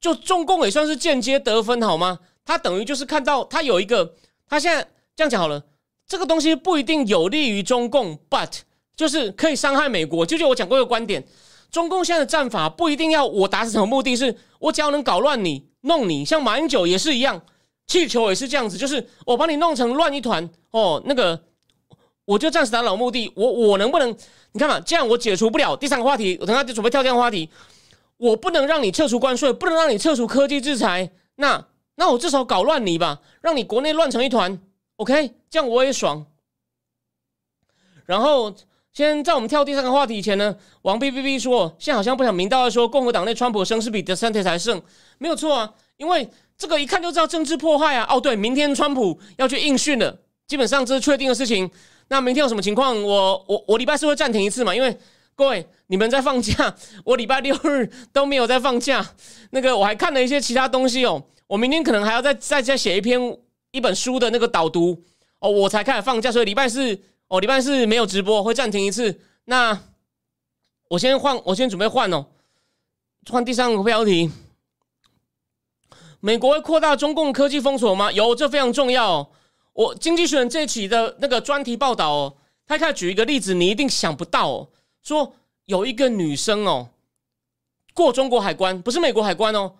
就中共也算是间接得分好吗？他等于就是看到他有一个，他现在这样讲好了，这个东西不一定有利于中共，but 就是可以伤害美国。就就我讲过一个观点，中共现在的战法不一定要我达成什么目的，是我只要能搞乱你、弄你，像马英九也是一样，气球也是这样子，就是我把你弄成乱一团哦，那个我就暂时达到目的。我我能不能你看嘛？这样我解除不了第三个话题，我等下就准备跳这样话题。我不能让你撤除关税，不能让你撤除科技制裁，那那我至少搞乱你吧，让你国内乱成一团，OK，这样我也爽。然后，先在我们跳第三个话题以前呢，王 B B B 说，现在好像不想明道的说，共和党内川普声势比德桑特才胜，没有错啊，因为这个一看就知道政治迫害啊。哦，对，明天川普要去应讯了，基本上这是确定的事情。那明天有什么情况？我我我礼拜四会暂停一次嘛，因为。各位，你们在放假，我礼拜六日都没有在放假。那个我还看了一些其他东西哦，我明天可能还要再再再写一篇一本书的那个导读哦，我才开始放假，所以礼拜四哦，礼拜四没有直播，会暂停一次。那我先换，我先准备换哦，换第三个标题：美国会扩大中共科技封锁吗？有，这非常重要。我经济学人这一期的那个专题报道哦，他开始举一个例子，你一定想不到哦。说有一个女生哦，过中国海关，不是美国海关哦，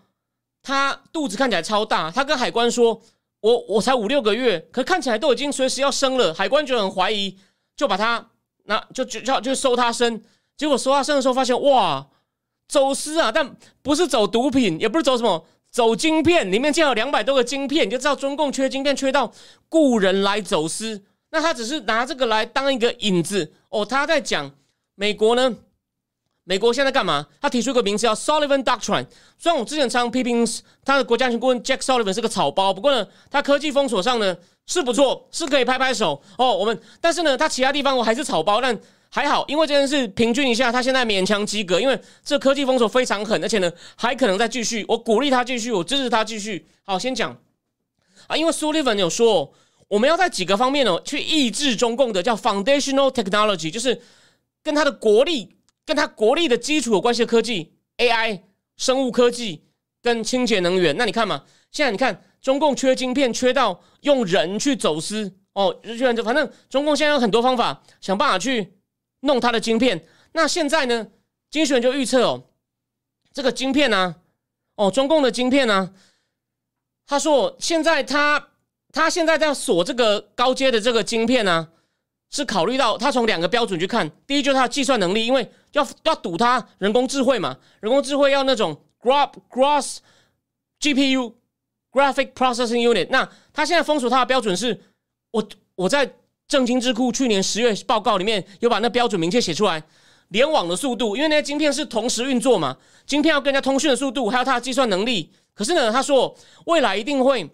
她肚子看起来超大，她跟海关说：“我我才五六个月，可看起来都已经随时要生了。”海关就很怀疑，就把她那就就就就收她生。结果收她生的时候，发现哇，走私啊，但不是走毒品，也不是走什么，走晶片，里面竟然有两百多个晶片，你就知道中共缺晶片缺到雇人来走私。那他只是拿这个来当一个引子哦，他在讲美国呢。美国现在干嘛？他提出一个名词叫 Sullivan Doctrine。虽然我之前常批评他的国家安全顾问 Jack Sullivan 是个草包，不过呢，他科技封锁上呢是不错，是可以拍拍手哦。我们但是呢，他其他地方我还是草包，但还好，因为这件事平均一下，他现在勉强及格。因为这科技封锁非常狠，而且呢还可能再继续。我鼓励他继续，我支持他继续。好，先讲啊，因为 Sullivan 有说，我们要在几个方面哦去抑制中共的叫 Foundational Technology，就是跟他的国力。跟它国力的基础有关系的科技，AI、生物科技跟清洁能源。那你看嘛，现在你看中共缺晶片，缺到用人去走私哦，居然就反正中共现在有很多方法想办法去弄它的晶片。那现在呢，精选就预测哦，这个晶片呢，哦，中共的晶片呢，他说现在他他现在在锁这个高阶的这个晶片呢。是考虑到他从两个标准去看，第一就是他的计算能力，因为要要赌他人工智慧嘛，人工智慧要那种 graph gross GPU graphic processing unit。那他现在封锁他的标准是，我我在正金智库去年十月报告里面有把那标准明确写出来，联网的速度，因为那些晶片是同时运作嘛，晶片要跟人家通讯的速度，还有它的计算能力。可是呢，他说未来一定会。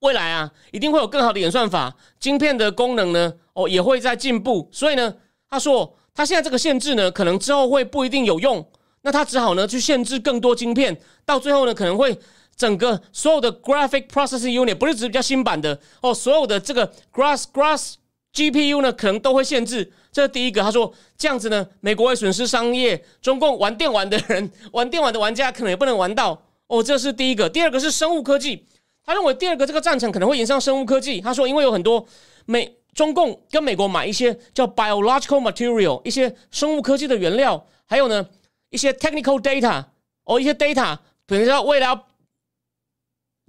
未来啊，一定会有更好的演算法，晶片的功能呢，哦，也会在进步。所以呢，他说他现在这个限制呢，可能之后会不一定有用。那他只好呢去限制更多晶片，到最后呢，可能会整个所有的 graphic processing unit 不是指比较新版的哦，所有的这个 grass grass GPU 呢，可能都会限制。这是第一个，他说这样子呢，美国会损失商业，中共玩电玩的人，玩电玩的玩家可能也不能玩到。哦，这是第一个。第二个是生物科技。他认为第二个这个战场可能会引上生物科技。他说，因为有很多美中共跟美国买一些叫 biological material 一些生物科技的原料，还有呢一些 technical data 哦一些 data，比如说为了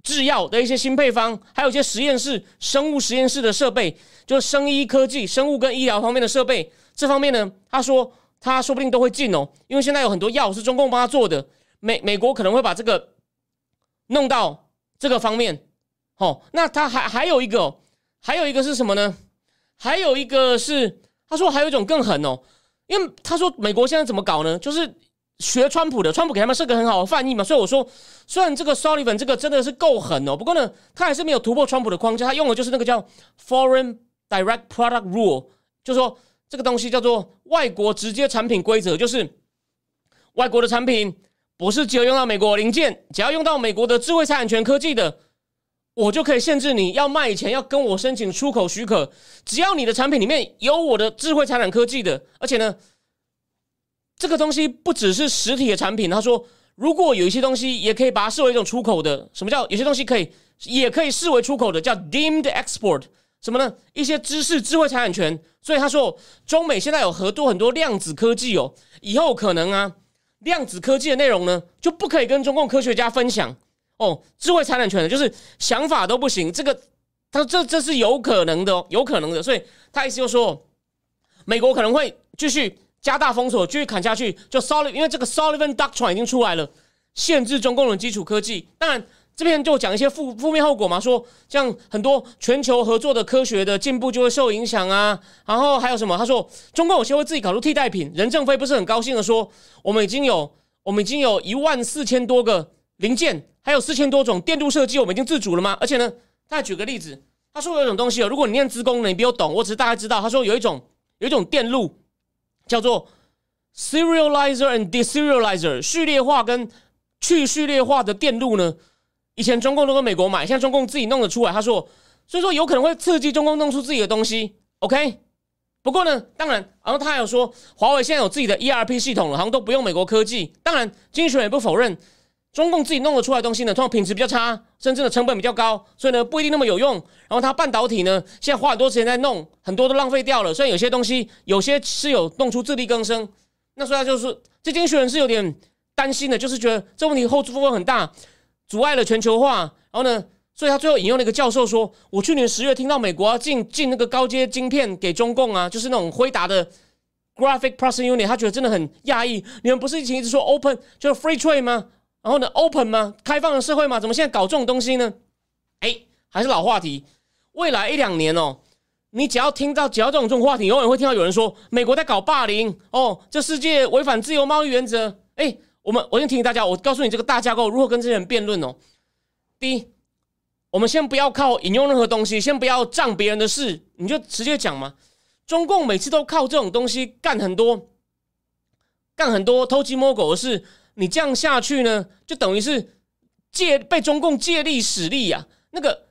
制药的一些新配方，还有一些实验室生物实验室的设备，就是生医科技、生物跟医疗方面的设备。这方面呢，他说他说不定都会进哦，因为现在有很多药是中共帮他做的，美美国可能会把这个弄到。这个方面，好，那他还还有一个，还有一个是什么呢？还有一个是，他说还有一种更狠哦，因为他说美国现在怎么搞呢？就是学川普的，川普给他们设个很好的翻译嘛。所以我说，虽然这个 Sullivan 这个真的是够狠哦，不过呢，他还是没有突破川普的框架，他用的就是那个叫 Foreign Direct Product Rule，就说这个东西叫做外国直接产品规则，就是外国的产品。不是只有用到美国零件，只要用到美国的智慧财产权科技的，我就可以限制你要卖以前要跟我申请出口许可。只要你的产品里面有我的智慧财产科技的，而且呢，这个东西不只是实体的产品。他说，如果有一些东西也可以把它视为一种出口的，什么叫有些东西可以也可以视为出口的，叫 deemed export？什么呢？一些知识智慧财产权。所以他说，中美现在有合作很多量子科技哦，以后可能啊。量子科技的内容呢，就不可以跟中共科学家分享哦。智慧财产权的，就是想法都不行。这个，他说这这是有可能的，有可能的。所以他意思就说，美国可能会继续加大封锁，继续砍下去。就 Sullivan，因为这个 Sullivan Doctrine 已经出来了，限制中共的基础科技。当然。这边就讲一些负负面后果嘛，说像很多全球合作的科学的进步就会受影响啊，然后还有什么？他说中共有些会自己搞出替代品。任正非不是很高兴的说，我们已经有我们已经有一万四千多个零件，还有四千多种电路设计，我们已经自主了吗？而且呢，他举个例子，他说有一种东西哦，如果你念资工的，你比我懂，我只是大概知道。他说有一种有一种电路叫做 serializer and deserializer，序列化跟去序列化的电路呢。以前中共都跟美国买，现在中共自己弄得出来。他说，所以说有可能会刺激中共弄出自己的东西。OK，不过呢，当然，然后他还有说，华为现在有自己的 ERP 系统了，好像都不用美国科技。当然，经济学也不否认，中共自己弄得出来东西呢，通常品质比较差，甚至的成本比较高，所以呢不一定那么有用。然后它半导体呢，现在花很多时间在弄，很多都浪费掉了。虽然有些东西有些是有弄出自力更生，那所以他就是，这经济学人是有点担心的，就是觉得这问题后置部分很大。阻碍了全球化，然后呢？所以他最后引用了一个教授说：“我去年十月听到美国进进那个高阶晶片给中共啊，就是那种辉达的 graphic processing unit，他觉得真的很讶异。你们不是以前一直说 open 就是 free trade 吗？然后呢，open 吗？开放的社会吗？怎么现在搞这种东西呢？哎，还是老话题，未来一两年哦，你只要听到只要这种这种话题，永远会听到有人说美国在搞霸凌哦，这世界违反自由贸易原则。哎，我们我先提醒大家，我告诉你这个大架构如何跟这些人辩论哦。第一，我们先不要靠引用任何东西，先不要仗别人的事，你就直接讲嘛。中共每次都靠这种东西干很多，干很多偷鸡摸狗的事。你这样下去呢，就等于是借被中共借力使力呀。那个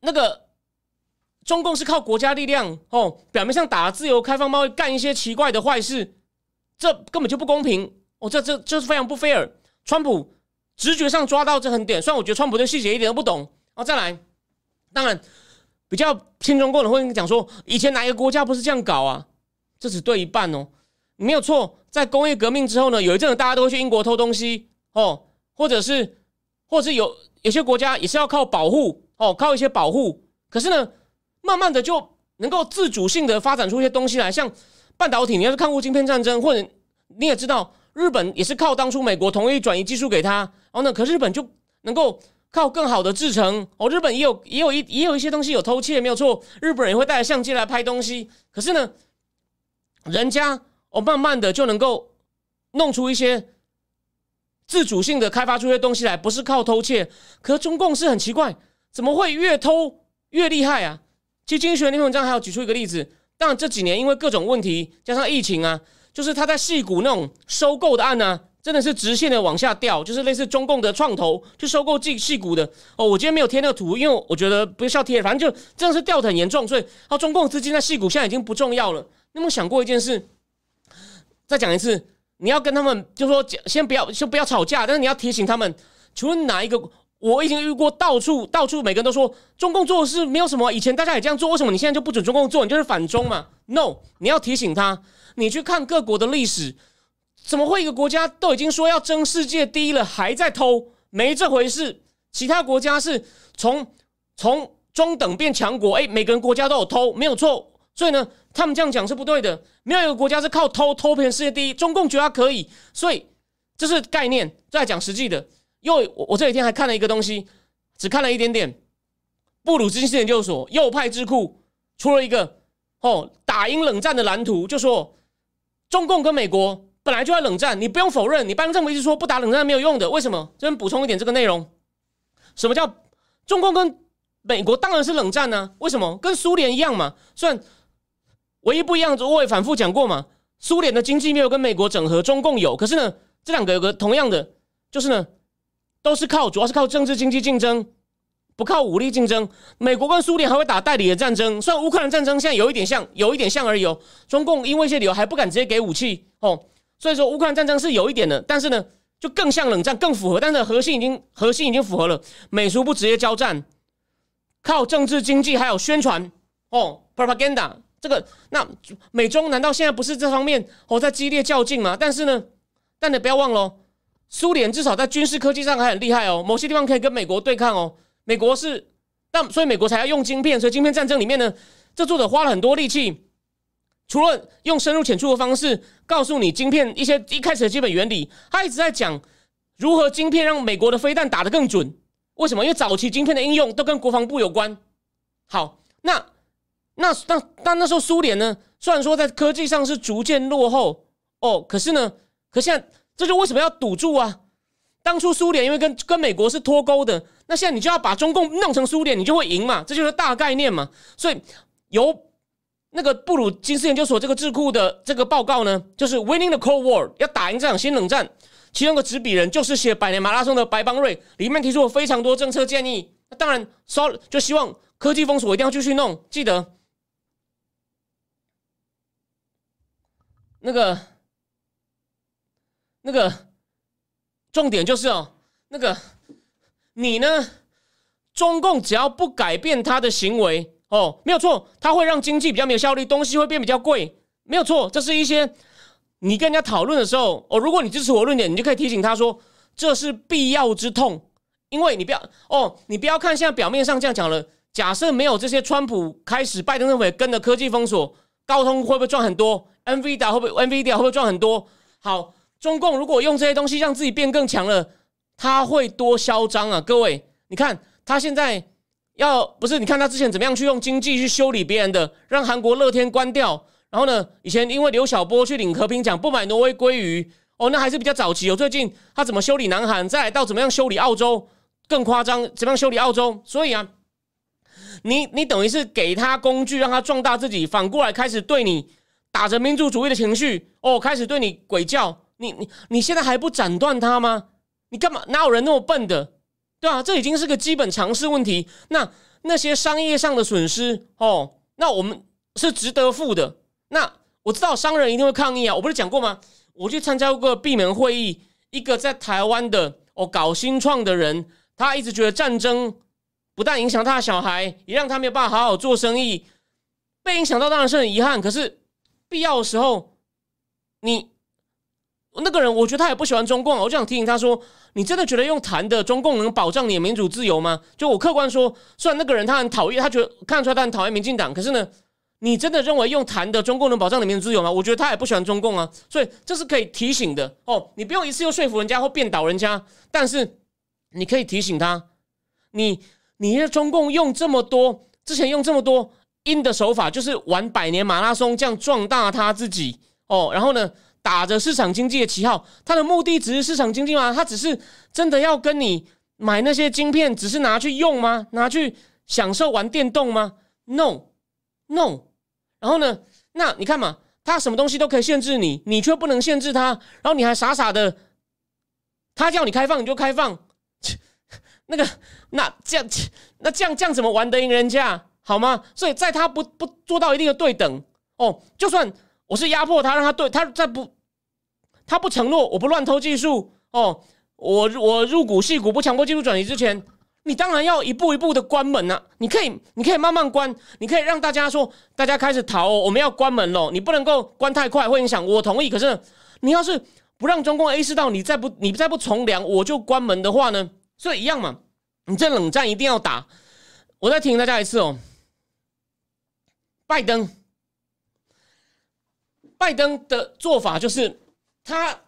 那个中共是靠国家力量哦，表面上打自由开放贸易，干一些奇怪的坏事，这根本就不公平哦。这这这是非常不 fair。川普直觉上抓到这很点，虽然我觉得川普对细节一点都不懂。哦再来，当然。比较亲中共的会跟你讲说，以前哪一个国家不是这样搞啊？这只对一半哦，没有错。在工业革命之后呢，有一阵子大家都会去英国偷东西哦，或者是，或者是有有些国家也是要靠保护哦，靠一些保护。可是呢，慢慢的就能够自主性的发展出一些东西来，像半导体。你要是看过晶片战争，或者你也知道，日本也是靠当初美国同意转移技术给他，然后呢，可是日本就能够。靠更好的制成哦，日本也有也有一也有一些东西有偷窃，没有错。日本人也会带着相机来拍东西，可是呢，人家哦，慢慢的就能够弄出一些自主性的开发出一些东西来，不是靠偷窃。可中共是很奇怪，怎么会越偷越厉害啊？其实经济学那篇文章还有举出一个例子，当然这几年因为各种问题加上疫情啊，就是他在戏股那种收购的案呢。真的是直线的往下掉，就是类似中共的创投去收购细细股的哦。我今天没有贴那个图，因为我觉得不需要贴，反正就真的是掉的很严重。所以，啊，中共资金在细股现在已经不重要了。你有没有想过一件事？再讲一次，你要跟他们就说，先不要，先不要吵架，但是你要提醒他们，请问哪一个？我已经遇过到处到处，每个人都说中共做事没有什么，以前大家也这样做，为什么你现在就不准中共做？你就是反中嘛？No，你要提醒他，你去看各国的历史。怎么会一个国家都已经说要争世界第一了，还在偷？没这回事。其他国家是从从中等变强国，哎，每个人国家都有偷，没有错。所以呢，他们这样讲是不对的。没有一个国家是靠偷偷变世界第一。中共觉得可以，所以这是概念。再讲实际的，因为我我这几天还看了一个东西，只看了一点点。布鲁金斯研究所右派智库出了一个哦打赢冷战的蓝图，就说中共跟美国。本来就在冷战，你不用否认。你拜登政府一直说不打冷战没有用的，为什么？这边补充一点这个内容：什么叫中共跟美国当然是冷战呢？为什么？跟苏联一样嘛。虽然唯一不一样，我也反复讲过嘛。苏联的经济没有跟美国整合，中共有。可是呢，这两个有个同样的，就是呢，都是靠主要是靠政治经济竞争。不靠武力竞争，美国跟苏联还会打代理的战争。虽然乌克兰战争现在有一点像，有一点像而已哦。中共因为一些理由还不敢直接给武器哦。所以说乌克兰战争是有一点的，但是呢，就更像冷战，更符合。但是核心已经核心已经符合了，美苏不直接交战，靠政治经济还有宣传哦，propaganda 这个。那美中难道现在不是这方面哦在激烈较劲吗？但是呢，但你不要忘了，苏联至少在军事科技上还很厉害哦，某些地方可以跟美国对抗哦。美国是，但所以美国才要用晶片，所以晶片战争里面呢，这作者花了很多力气。除了用深入浅出的方式告诉你晶片一些一开始的基本原理，他一直在讲如何晶片让美国的飞弹打得更准。为什么？因为早期晶片的应用都跟国防部有关。好，那那那但那时候苏联呢？虽然说在科技上是逐渐落后哦，可是呢，可现在这就为什么要堵住啊？当初苏联因为跟跟美国是脱钩的，那现在你就要把中共弄成苏联，你就会赢嘛？这就是大概念嘛。所以由那个布鲁金斯研究所这个智库的这个报告呢，就是 Winning the Cold War，要打赢这场新冷战。其中的执笔人就是写百年马拉松的白邦瑞，里面提出了非常多政策建议。那当然，说就希望科技封锁一定要继续弄。记得那个那个重点就是哦，那个你呢，中共只要不改变他的行为。哦，没有错，他会让经济比较没有效率，东西会变比较贵，没有错。这是一些你跟人家讨论的时候，哦，如果你支持我论点，你就可以提醒他说，这是必要之痛，因为你不要哦，你不要看现在表面上这样讲了。假设没有这些，川普开始，拜登政府跟着科技封锁，高通会不会赚很多？NVIDIA 会不会 NVIDIA 会不会赚很多？好，中共如果用这些东西让自己变更强了，他会多嚣张啊！各位，你看他现在要不是你看他之前怎么样去用经济去修理别人的，让韩国乐天关掉，然后呢，以前因为刘晓波去领和平奖不买挪威鲑鱼，哦，那还是比较早期哦。最近他怎么修理南韩，再到怎么样修理澳洲，更夸张，怎么样修理澳洲？所以啊，你你等于是给他工具让他壮大自己，反过来开始对你。打着民族主义的情绪哦，开始对你鬼叫，你你你现在还不斩断他吗？你干嘛？哪有人那么笨的？对吧？这已经是个基本常识问题。那那些商业上的损失哦，那我们是值得付的。那我知道商人一定会抗议啊！我不是讲过吗？我去参加过闭门会议，一个在台湾的哦搞新创的人，他一直觉得战争不但影响他的小孩，也让他没有办法好好做生意，被影响到当然是很遗憾。可是。必要的时候，你那个人，我觉得他也不喜欢中共。我就想提醒他说：“你真的觉得用谈的中共能保障你的民主自由吗？”就我客观说，虽然那个人他很讨厌，他觉得看出来他很讨厌民进党，可是呢，你真的认为用谈的中共能保障你民主自由吗？我觉得他也不喜欢中共啊，所以这是可以提醒的哦。你不用一次又说服人家或变倒人家，但是你可以提醒他：你你的中共用这么多，之前用这么多。硬的手法就是玩百年马拉松，这样壮大他自己哦。然后呢，打着市场经济的旗号，他的目的只是市场经济吗？他只是真的要跟你买那些晶片，只是拿去用吗？拿去享受玩电动吗？No，No。然后呢，那你看嘛，他什么东西都可以限制你，你却不能限制他。然后你还傻傻的，他叫你开放你就开放，切 那个那这样 那这样这样怎么玩得赢人家？好吗？所以在他不不做到一定的对等哦，就算我是压迫他，让他对他在不他不承诺，我不乱偷技术哦，我我入股细股不强迫技术转移之前，你当然要一步一步的关门呐。你可以你可以慢慢关，你可以让大家说大家开始逃，我们要关门喽。你不能够关太快，会影响。我同意，可是你要是不让中共 A 识到你再不你再不从良，我就关门的话呢？所以一样嘛，你这冷战一定要打。我再提醒大家一次哦。拜登，拜登的做法就是，他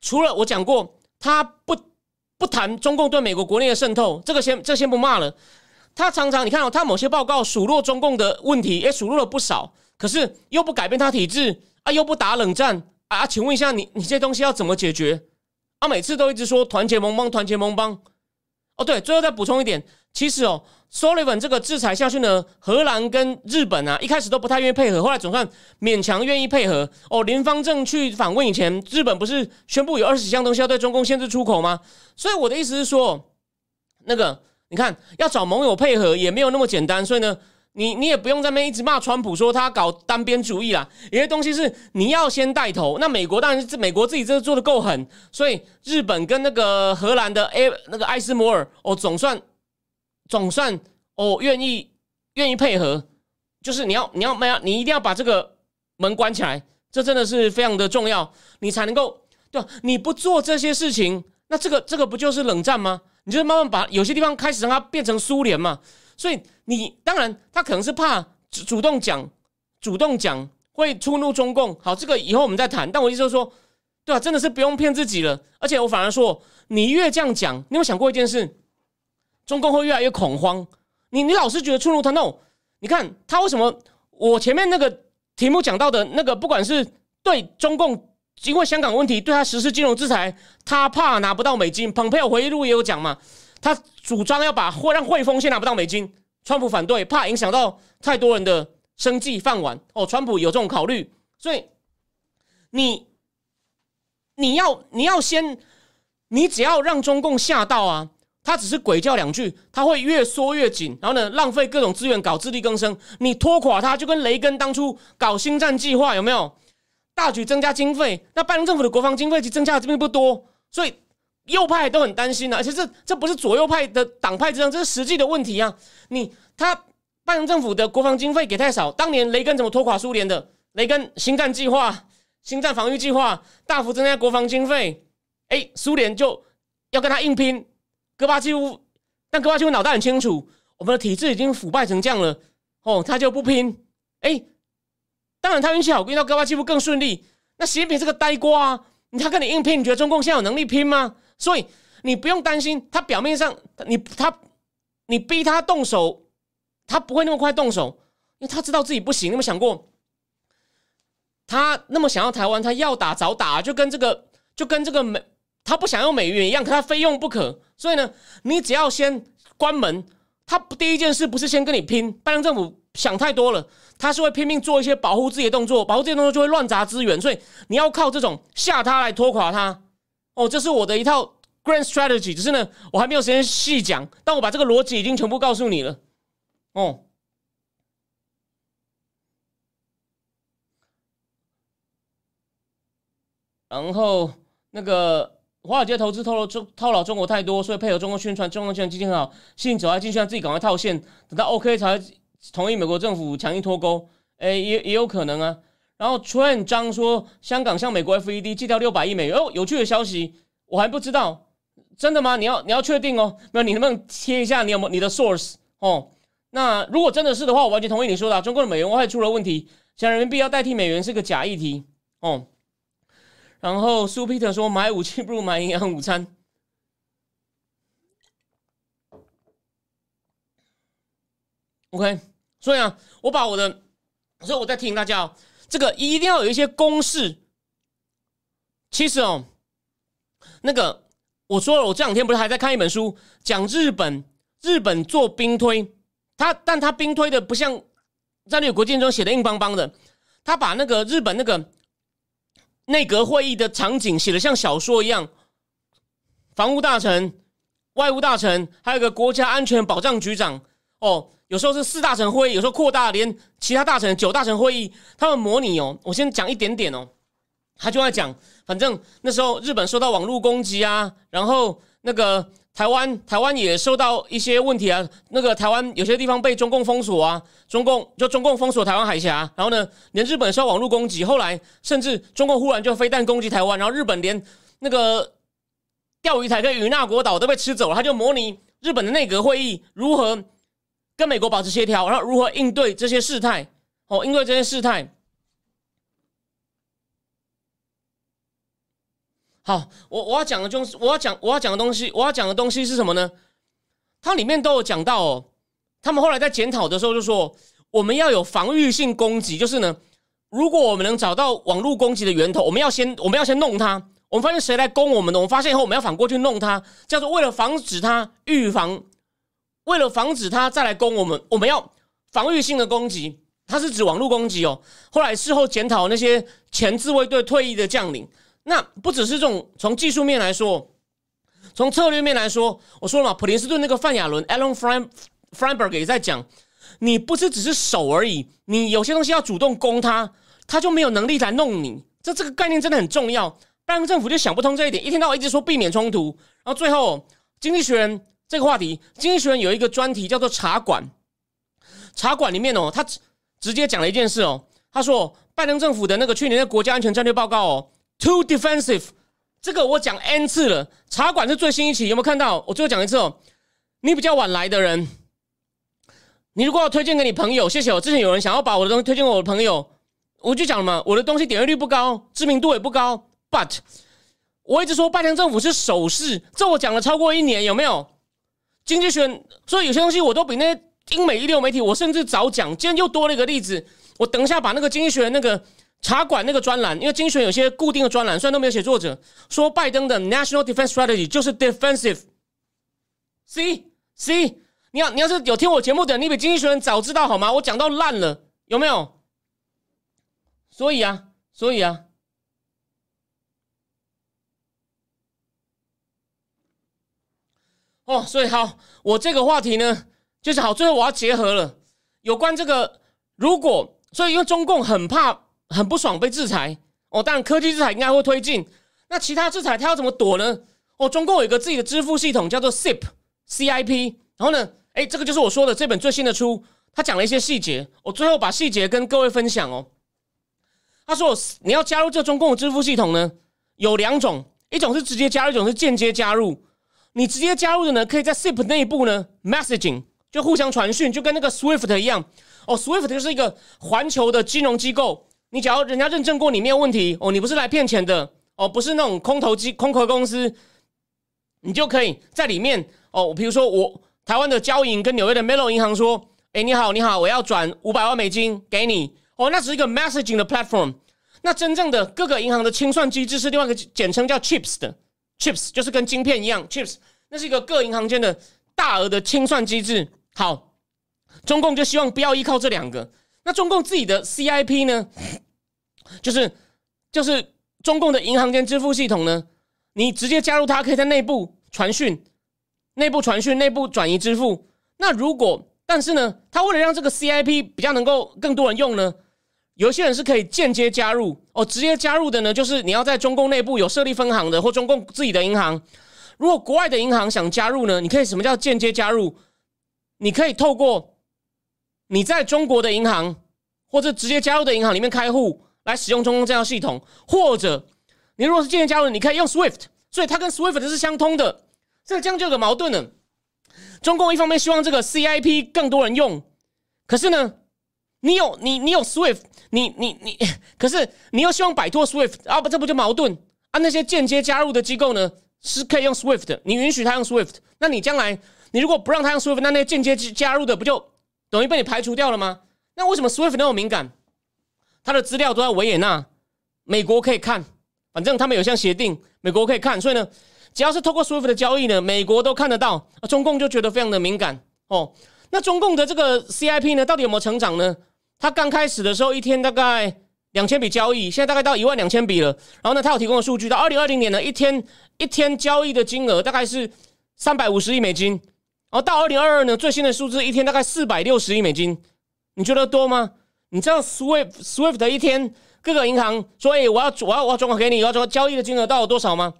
除了我讲过，他不不谈中共对美国国内的渗透，这个先这先不骂了。他常常你看哦，他某些报告数落中共的问题，也数落了不少，可是又不改变他体制啊，又不打冷战啊。请问一下，你你这东西要怎么解决？啊，每次都一直说团结盟邦，团结盟邦。哦，对，最后再补充一点，其实哦，Sullivan 这个制裁下去呢，荷兰跟日本啊，一开始都不太愿意配合，后来总算勉强愿意配合。哦，林方正去访问以前，日本不是宣布有二十几项东西要对中共限制出口吗？所以我的意思是说，那个你看，要找盟友配合也没有那么简单，所以呢。你你也不用在那边一直骂川普说他搞单边主义啦，有些东西是你要先带头。那美国当然是美国自己这做的够狠，所以日本跟那个荷兰的埃那个艾斯摩尔哦，总算总算哦愿意愿意配合，就是你要你要没有你一定要把这个门关起来，这真的是非常的重要，你才能够对吧？你不做这些事情，那这个这个不就是冷战吗？你就慢慢把有些地方开始让它变成苏联嘛，所以。你当然，他可能是怕主主动讲，主动讲会触怒中共。好，这个以后我们再谈。但我意思就是说，对啊，真的是不用骗自己了。而且我反而说，你越这样讲，你有想过一件事？中共会越来越恐慌。你你老是觉得触怒他，no？你看他为什么？我前面那个题目讲到的那个，不管是对中共因为香港问题对他实施金融制裁，他怕拿不到美金。蓬佩奥回忆录也有讲嘛，他主张要把汇让汇丰先拿不到美金。川普反对，怕影响到太多人的生计饭碗哦。川普有这种考虑，所以你你要你要先，你只要让中共吓到啊，他只是鬼叫两句，他会越缩越紧，然后呢，浪费各种资源搞自力更生。你拖垮他，就跟雷根当初搞星战计划有没有？大举增加经费，那拜登政府的国防经费其实增加的并不多，所以。右派都很担心啊，而且这这不是左右派的党派之争，这是实际的问题啊！你他拜登政府的国防经费给太少，当年雷根怎么拖垮苏联的？雷根星战计划、星战防御计划大幅增加国防经费，哎，苏联就要跟他硬拼。戈巴契夫，但戈巴契夫脑袋很清楚，我们的体制已经腐败成这样了，哦，他就不拼。哎，当然他运气好，遇到戈巴契夫更顺利。那习近平是个呆瓜，啊，他跟你硬拼，你觉得中共现在有能力拼吗？所以你不用担心，他表面上你他你逼他动手，他不会那么快动手，因为他知道自己不行。你有没有想过，他那么想要台湾，他要打早打，就跟这个就跟这个美他不想用美元一样，可他非用不可。所以呢，你只要先关门，他第一件事不是先跟你拼，拜登政府想太多了。他是会拼命做一些保护自己的动作，保护自己的动作就会乱砸资源，所以你要靠这种吓他来拖垮他。哦，这是我的一套 grand strategy，只是呢，我还没有时间细讲，但我把这个逻辑已经全部告诉你了。哦，然后那个华尔街投资透露中套牢中国太多，所以配合中国宣传，中国现在基金很好，信走在进去，让自己赶快套现，等到 OK 才。同意美国政府强硬脱钩，哎，也也有可能啊。然后传张说，香港向美国 FED 借掉六百亿美元。哦，有趣的消息，我还不知道，真的吗？你要你要确定哦。那你能不能贴一下你有没你的 source 哦？那如果真的是的话，我完全同意你说的，中国的美元外汇出了问题，想人民币要代替美元是个假议题哦。然后苏 Peter 说，买武器不如买营养午餐。OK。所以啊，我把我的，所以我在提醒大家哦，这个一定要有一些公式。其实哦，那个我说了，我这两天不是还在看一本书，讲日本日本做兵推，他但他兵推的不像战略国际中写的硬邦邦的，他把那个日本那个内阁会议的场景写的像小说一样，防务大臣、外务大臣，还有个国家安全保障局长哦。有时候是四大臣会议，有时候扩大连其他大臣九大臣会议，他们模拟哦。我先讲一点点哦，他就在讲，反正那时候日本受到网络攻击啊，然后那个台湾台湾也受到一些问题啊，那个台湾有些地方被中共封锁啊，中共就中共封锁台湾海峡，然后呢，连日本受网络攻击，后来甚至中共忽然就飞弹攻击台湾，然后日本连那个钓鱼台跟与那国岛都被吃走了，他就模拟日本的内阁会议如何。跟美国保持协调，然后如何应对这些事态？哦，应对这些事态。好，我我要讲的就是我要讲我要讲的东西，我要讲的东西是什么呢？它里面都有讲到哦。他们后来在检讨的时候就说，我们要有防御性攻击，就是呢，如果我们能找到网络攻击的源头，我们要先我们要先弄它。我们发现谁来攻我们的，我们发现以后我们要反过去弄它，叫做为了防止它预防。为了防止他再来攻我们，我们要防御性的攻击。它是指网络攻击哦。后来事后检讨那些前自卫队退役的将领，那不只是这种从技术面来说，从策略面来说，我说了嘛，普林斯顿那个范亚伦 （Alan Freiberg） 也在讲，你不是只是守而已，你有些东西要主动攻他，他就没有能力来弄你。这这个概念真的很重要。拜登政府就想不通这一点，一天到晚一直说避免冲突，然后最后经济学人。这个话题，经济学人有一个专题叫做“茶馆”。茶馆里面哦，他直接讲了一件事哦。他说，拜登政府的那个去年的国家安全战略报告哦，too defensive。这个我讲 n 次了。茶馆是最新一期，有没有看到？我最后讲一次哦。你比较晚来的人，你如果要推荐给你朋友，谢谢我。之前有人想要把我的东西推荐给我的朋友，我就讲了嘛，我的东西点阅率不高，知名度也不高。But 我一直说拜登政府是首势，这我讲了超过一年，有没有？经济学，所以有些东西我都比那些英美一流媒体，我甚至早讲。今天又多了一个例子，我等一下把那个经济学那个茶馆那个专栏，因为经济学有些固定的专栏，虽然都没有写作者，说拜登的 National Defense Strategy 就是 defensive。C C，你要你要是有听我节目的，你比经济学人早知道好吗？我讲到烂了，有没有？所以啊，所以啊。哦，所以好，我这个话题呢，就是好。最后我要结合了有关这个，如果所以因为中共很怕、很不爽被制裁哦，当然科技制裁应该会推进。那其他制裁他要怎么躲呢？哦，中共有一个自己的支付系统叫做 CIP，CIP。然后呢，哎，这个就是我说的这本最新的书，他讲了一些细节。我最后把细节跟各位分享哦。他说，你要加入这中共的支付系统呢，有两种，一种是直接加入，一种是间接加入。你直接加入的呢，可以在 SIP 内部呢，messaging 就互相传讯，就跟那个 SWIFT 一样。哦，SWIFT 就是一个环球的金融机构，你只要人家认证过你没有问题，哦，你不是来骗钱的，哦，不是那种空投机、空壳公司，你就可以在里面哦，比如说我台湾的交银跟纽约的 Melo 银行说，哎，你好，你好，我要转五百万美金给你，哦，那只是一个 messaging 的 platform。那真正的各个银行的清算机制是另外一个简称叫 chips 的，chips 就是跟晶片一样，chips 那是一个各银行间的大额的清算机制。好，中共就希望不要依靠这两个。那中共自己的 CIP 呢，就是就是中共的银行间支付系统呢，你直接加入它，可以在内部传讯、内部传讯、内部转移支付。那如果但是呢，他为了让这个 CIP 比较能够更多人用呢？有些人是可以间接加入哦，直接加入的呢，就是你要在中共内部有设立分行的，或中共自己的银行。如果国外的银行想加入呢，你可以什么叫间接加入？你可以透过你在中国的银行或者直接加入的银行里面开户来使用中共这套系统，或者你如果是间接加入，你可以用 SWIFT，所以它跟 SWIFT 是相通的。这个将就有个矛盾了。中共一方面希望这个 CIP 更多人用，可是呢？你有你你有 Swift，你你你，可是你又希望摆脱 Swift 啊？不，这不就矛盾啊？那些间接加入的机构呢，是可以用 Swift，你允许他用 Swift，那你将来你如果不让他用 Swift，那那些间接加入的不就等于被你排除掉了吗？那为什么 Swift 那么敏感？他的资料都在维也纳，美国可以看，反正他们有项协定，美国可以看，所以呢，只要是透过 Swift 的交易呢，美国都看得到，啊中共就觉得非常的敏感哦。那中共的这个 CIP 呢，到底有没有成长呢？他刚开始的时候，一天大概两千笔交易，现在大概到一万两千笔了。然后呢，他有提供的数据，到二零二零年呢，一天一天交易的金额大概是三百五十亿美金。然后到二零二二呢，最新的数字一天大概四百六十亿美金。你觉得多吗？你知道 Swift Swift 的一天各个银行说，哎，我要我要我要转款给你，我要转交易的金额到底多少吗？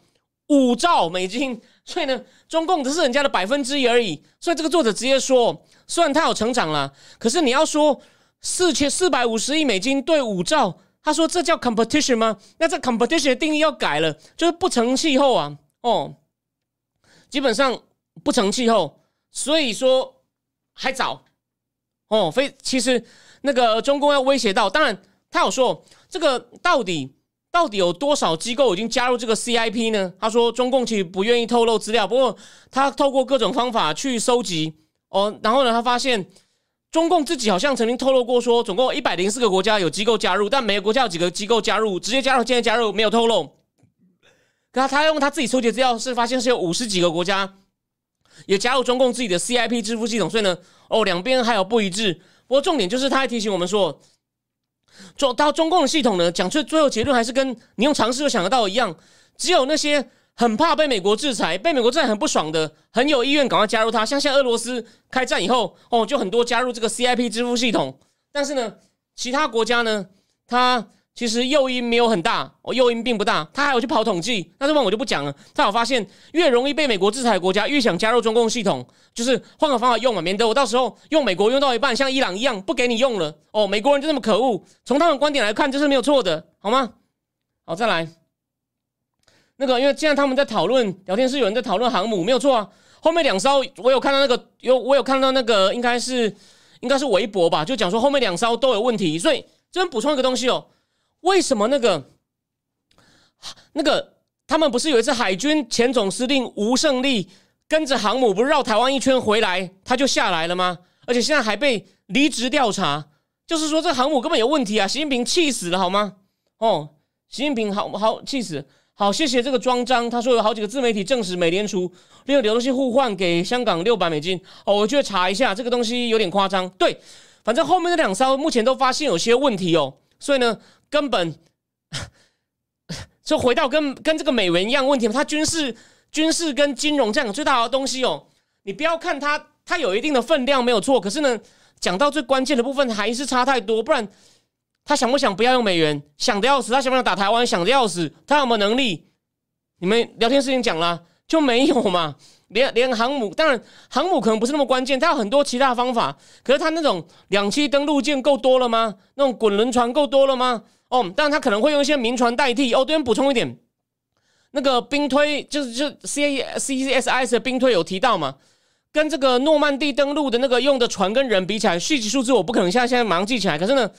五兆美金。所以呢，中共只是人家的百分之一而已。所以这个作者直接说，虽然它有成长了，可是你要说。四千四百五十亿美金对五兆，他说这叫 competition 吗？那这 competition 的定义要改了，就是不成气候啊！哦，基本上不成气候，所以说还早哦。非其实那个中共要威胁到，当然他有说这个到底到底有多少机构已经加入这个 CIP 呢？他说中共其实不愿意透露资料，不过他透过各种方法去收集哦，然后呢，他发现。中共自己好像曾经透露过，说总共一百零四个国家有机构加入，但每个国家有几个机构加入，直接加入、间接加入没有透露。可他他用他自己收集资料是发现是有五十几个国家也加入中共自己的 CIP 支付系统，所以呢，哦，两边还有不一致。不过重点就是他还提醒我们说，中到中共的系统呢，讲出最后结论还是跟你用常识就想得到一样，只有那些。很怕被美国制裁，被美国制裁很不爽的，很有意愿赶快加入他。像现在俄罗斯开战以后，哦，就很多加入这个 CIP 支付系统。但是呢，其他国家呢，他其实诱因没有很大，哦，诱因并不大。他还有去跑统计，那这问我就不讲了。他有发现，越容易被美国制裁国家，越想加入中共系统，就是换个方法用嘛，免得我到时候用美国用到一半，像伊朗一样不给你用了。哦，美国人就这么可恶。从他们观点来看，这是没有错的，好吗？好，再来。那个，因为现在他们在讨论聊天室，有人在讨论航母，没有错啊。后面两艘，我有看到那个，有我有看到那个，应该是应该是微博吧，就讲说后面两艘都有问题。所以这边补充一个东西哦，为什么那个那个他们不是有一次海军前总司令吴胜利跟着航母不是绕台湾一圈回来，他就下来了吗？而且现在还被离职调查，就是说这航母根本有问题啊！习近平气死了好吗？哦，习近平好好气死。好，谢谢这个庄章。他说有好几个自媒体证实，美联储利用流动性互换给香港六百美金。哦，我去查一下，这个东西有点夸张。对，反正后面那两艘目前都发现有些问题哦，所以呢，根本 就回到跟跟这个美元一样问题嘛。它军事、军事跟金融这样最大的东西哦，你不要看它，它有一定的分量没有错，可是呢，讲到最关键的部分还是差太多，不然。他想不想不要用美元？想的要死。他想不想打台湾？想的要死。他有没有能力？你们聊天事情讲了就没有嘛？连连航母，当然航母可能不是那么关键，他有很多其他方法。可是他那种两栖登陆舰够多了吗？那种滚轮船够多了吗？哦，当然他可能会用一些民船代替。哦，这边补充一点，那个兵推就是就 C A C C S I 的兵推有提到嘛？跟这个诺曼底登陆的那个用的船跟人比起来，具体数字我不可能现在现在马上记起来。可是呢？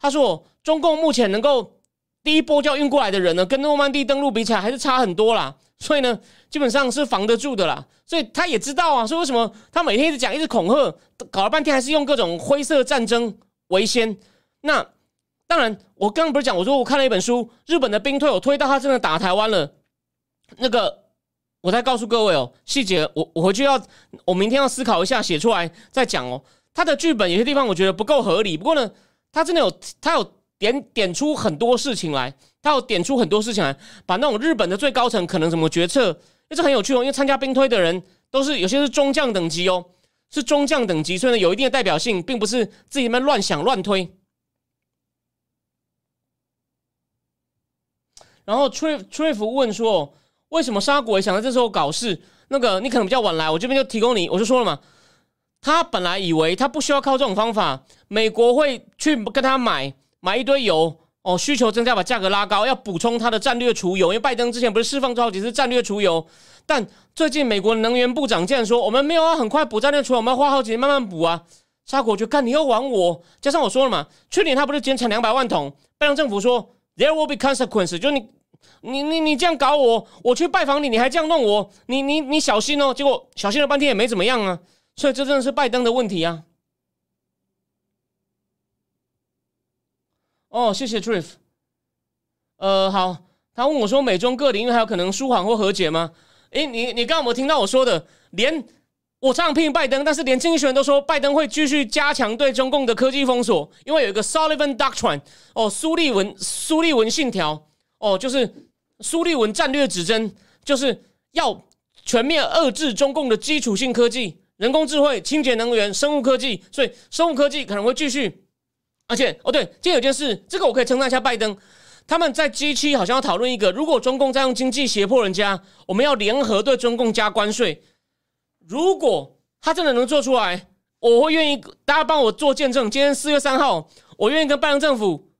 他说：“中共目前能够第一波就要运过来的人呢，跟诺曼底登陆比起来还是差很多啦。所以呢，基本上是防得住的啦。所以他也知道啊，所以为什么他每天一直讲，一直恐吓，搞了半天还是用各种灰色战争为先。那当然，我刚刚不是讲，我说我看了一本书，日本的兵退，我推到他真的打台湾了。那个，我再告诉各位哦，细节我我回去要，我明天要思考一下，写出来再讲哦。他的剧本有些地方我觉得不够合理，不过呢，他真的有他有点点出很多事情来。他有点出很多事情来，把那种日本的最高层可能怎么决策，这很有趣哦。因为参加兵推的人都是有些是中将等级哦，是中将等级，所以呢有一定的代表性，并不是自己们乱想乱推。然后 Triff 问说，为什么沙国想在这时候搞事？那个你可能比较晚来，我这边就提供你，我就说了嘛，他本来以为他不需要靠这种方法，美国会去跟他买买一堆油。哦，需求增加，把价格拉高，要补充它的战略储油。因为拜登之前不是释放出好几次战略储油，但最近美国能源部长竟然说，我们没有要很快补战略储油，我们要花好几年慢慢补啊。沙国就看你要玩我，加上我说了嘛，去年他不是减产两百万桶，拜登政府说 there will be consequences，就你你你你这样搞我，我去拜访你，你还这样弄我，你你你小心哦。结果小心了半天也没怎么样啊，所以这真的是拜登的问题啊。哦，谢谢 Drift。呃，好，他问我说，美中各领域还有可能舒缓或和解吗？诶，你你刚刚有没有听到我说的？连我常常批评拜登，但是连经济学人都说拜登会继续加强对中共的科技封锁，因为有一个 Sullivan Doctrine，哦，苏利文苏利文信条，哦，就是苏利文战略指针，就是要全面遏制中共的基础性科技，人工智慧、清洁能源、生物科技，所以生物科技可能会继续。而且哦，对，今天有件事，这个我可以称赞一下拜登。他们在 G 七好像要讨论一个，如果中共再用经济胁迫人家，我们要联合对中共加关税。如果他真的能做出来，我会愿意大家帮我做见证。今天四月三号，我愿意跟拜登政府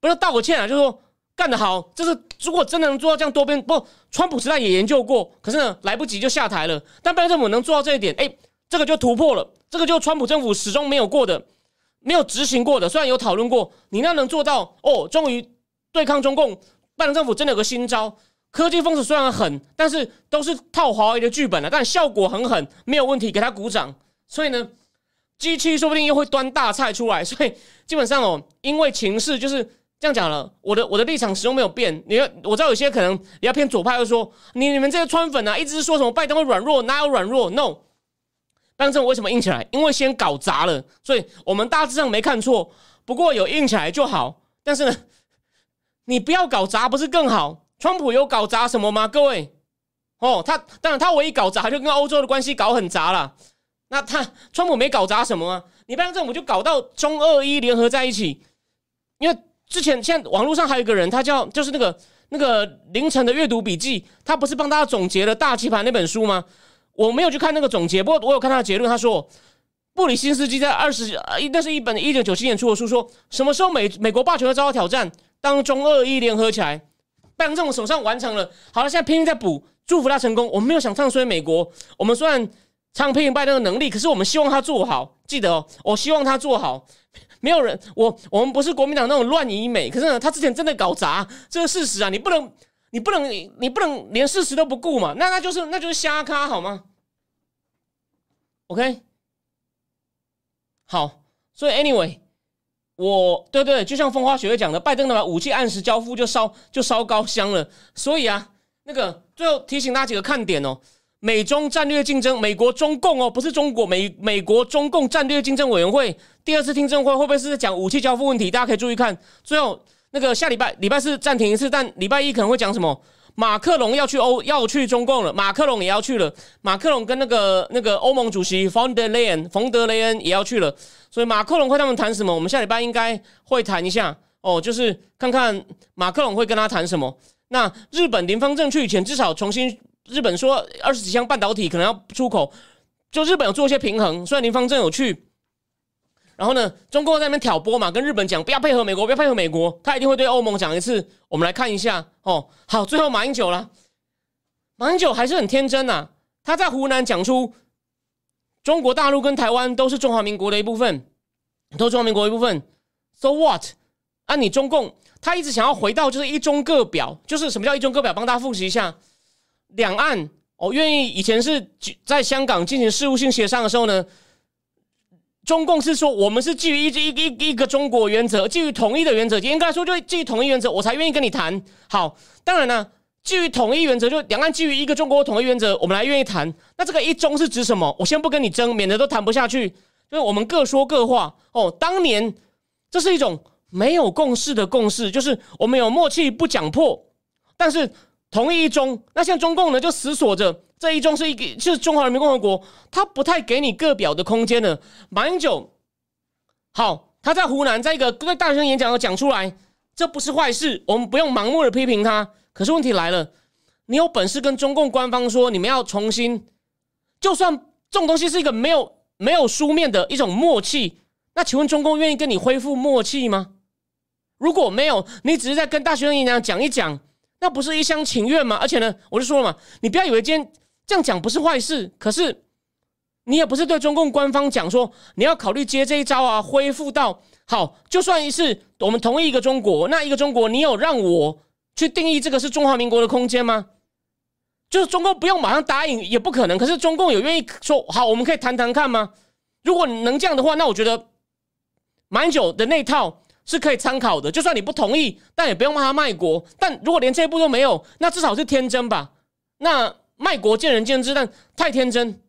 不是道个歉啊，就是说干得好。这是如果真的能做到这样多边，不，川普时代也研究过，可是呢来不及就下台了。但拜登政府能做到这一点，哎，这个就突破了，这个就川普政府始终没有过的。没有执行过的，虽然有讨论过，你那能做到哦？终于对抗中共，拜登政府真的有个新招，科技封锁虽然狠，但是都是套华为的剧本了，但效果很狠，没有问题，给他鼓掌。所以呢，机器说不定又会端大菜出来。所以基本上哦，因为情势就是这样讲了，我的我的立场始终没有变。你要我知道有些可能比较偏左派，会说你你们这些川粉啊，一直说什么拜登会软弱，哪有软弱？No。当政为什么硬起来？因为先搞砸了，所以我们大致上没看错。不过有硬起来就好。但是呢，你不要搞砸，不是更好？川普有搞砸什么吗？各位，哦，他当然他唯一搞砸就跟欧洲的关系搞很砸了。那他川普没搞砸什么啊？你拜登政府就搞到中二一联合在一起。因为之前现在网络上还有一个人，他叫就是那个那个凌晨的阅读笔记，他不是帮大家总结了大棋盘那本书吗？我没有去看那个总结，不过我有看他的结论。他说，布里辛斯基在二十呃，那是一本一九九七年出的书，说什么时候美美国霸权会遭到挑战？当中二一联合起来，拜登政府手上完成了。好了，现在拼命在补，祝福他成功。我们没有想唱衰美国，我们虽然唱批评拜登的能力，可是我们希望他做好。记得哦，我希望他做好。没有人，我我们不是国民党那种乱以美，可是呢，他之前真的搞砸，这个事实啊，你不能。你不能，你不能连事实都不顾嘛？那那就是那就是瞎咖好吗？OK，好，所以 Anyway，我对对，就像风花雪月讲的，拜登的把武器按时交付就烧就烧高香了。所以啊，那个最后提醒大家几个看点哦：美中战略竞争，美国中共哦，不是中国美美国中共战略竞争委员会第二次听证会会不会是在讲武器交付问题？大家可以注意看最后。那个下礼拜礼拜四暂停一次，但礼拜一可能会讲什么？马克龙要去欧要去中共了，马克龙也要去了。马克龙跟那个那个欧盟主席冯德雷恩冯德雷恩也要去了，所以马克龙会他们谈什么？我们下礼拜应该会谈一下哦，就是看看马克龙会跟他谈什么。那日本林方正去以前，至少重新日本说二十几箱半导体可能要出口，就日本有做一些平衡。虽然林方正有去。然后呢，中共在那边挑拨嘛，跟日本讲不要配合美国，不要配合美国，他一定会对欧盟讲一次。我们来看一下哦。好，最后马英九了，马英九还是很天真呐。他在湖南讲出中国大陆跟台湾都是中华民国的一部分，都是中华民国一部分。So what？啊，你中共他一直想要回到就是一中各表，就是什么叫一中各表？帮大家复习一下。两岸哦愿意以前是在香港进行事务性协商的时候呢，中共是说我们是基于一一一一个中国原则，基于统一的原则，应该说就基于统一原则，我才愿意跟你谈。好，当然呢，基于统一原则，就两岸基于一个中国统一原则，我们来愿意谈。那这个一中是指什么？我先不跟你争，免得都谈不下去。就是我们各说各话哦。当年这是一种没有共识的共识，就是我们有默契不讲破，但是。同意一中，那像中共呢，就死锁着这一中是一个，就是中华人民共和国，他不太给你个表的空间了。马英九，好，他在湖南在一个对大学生演讲要讲出来，这不是坏事，我们不用盲目的批评他。可是问题来了，你有本事跟中共官方说，你们要重新，就算这种东西是一个没有没有书面的一种默契，那请问中共愿意跟你恢复默契吗？如果没有，你只是在跟大学生演讲讲一讲。那不是一厢情愿吗？而且呢，我就说了嘛，你不要以为今天这样讲不是坏事。可是你也不是对中共官方讲说你要考虑接这一招啊，恢复到好，就算一次我们同意一个中国，那一个中国，你有让我去定义这个是中华民国的空间吗？就是中共不用马上答应，也不可能。可是中共有愿意说好，我们可以谈谈看吗？如果你能这样的话，那我觉得蛮久的那套。是可以参考的，就算你不同意，但也不用骂他卖国。但如果连这一步都没有，那至少是天真吧？那卖国见仁见智，但太天真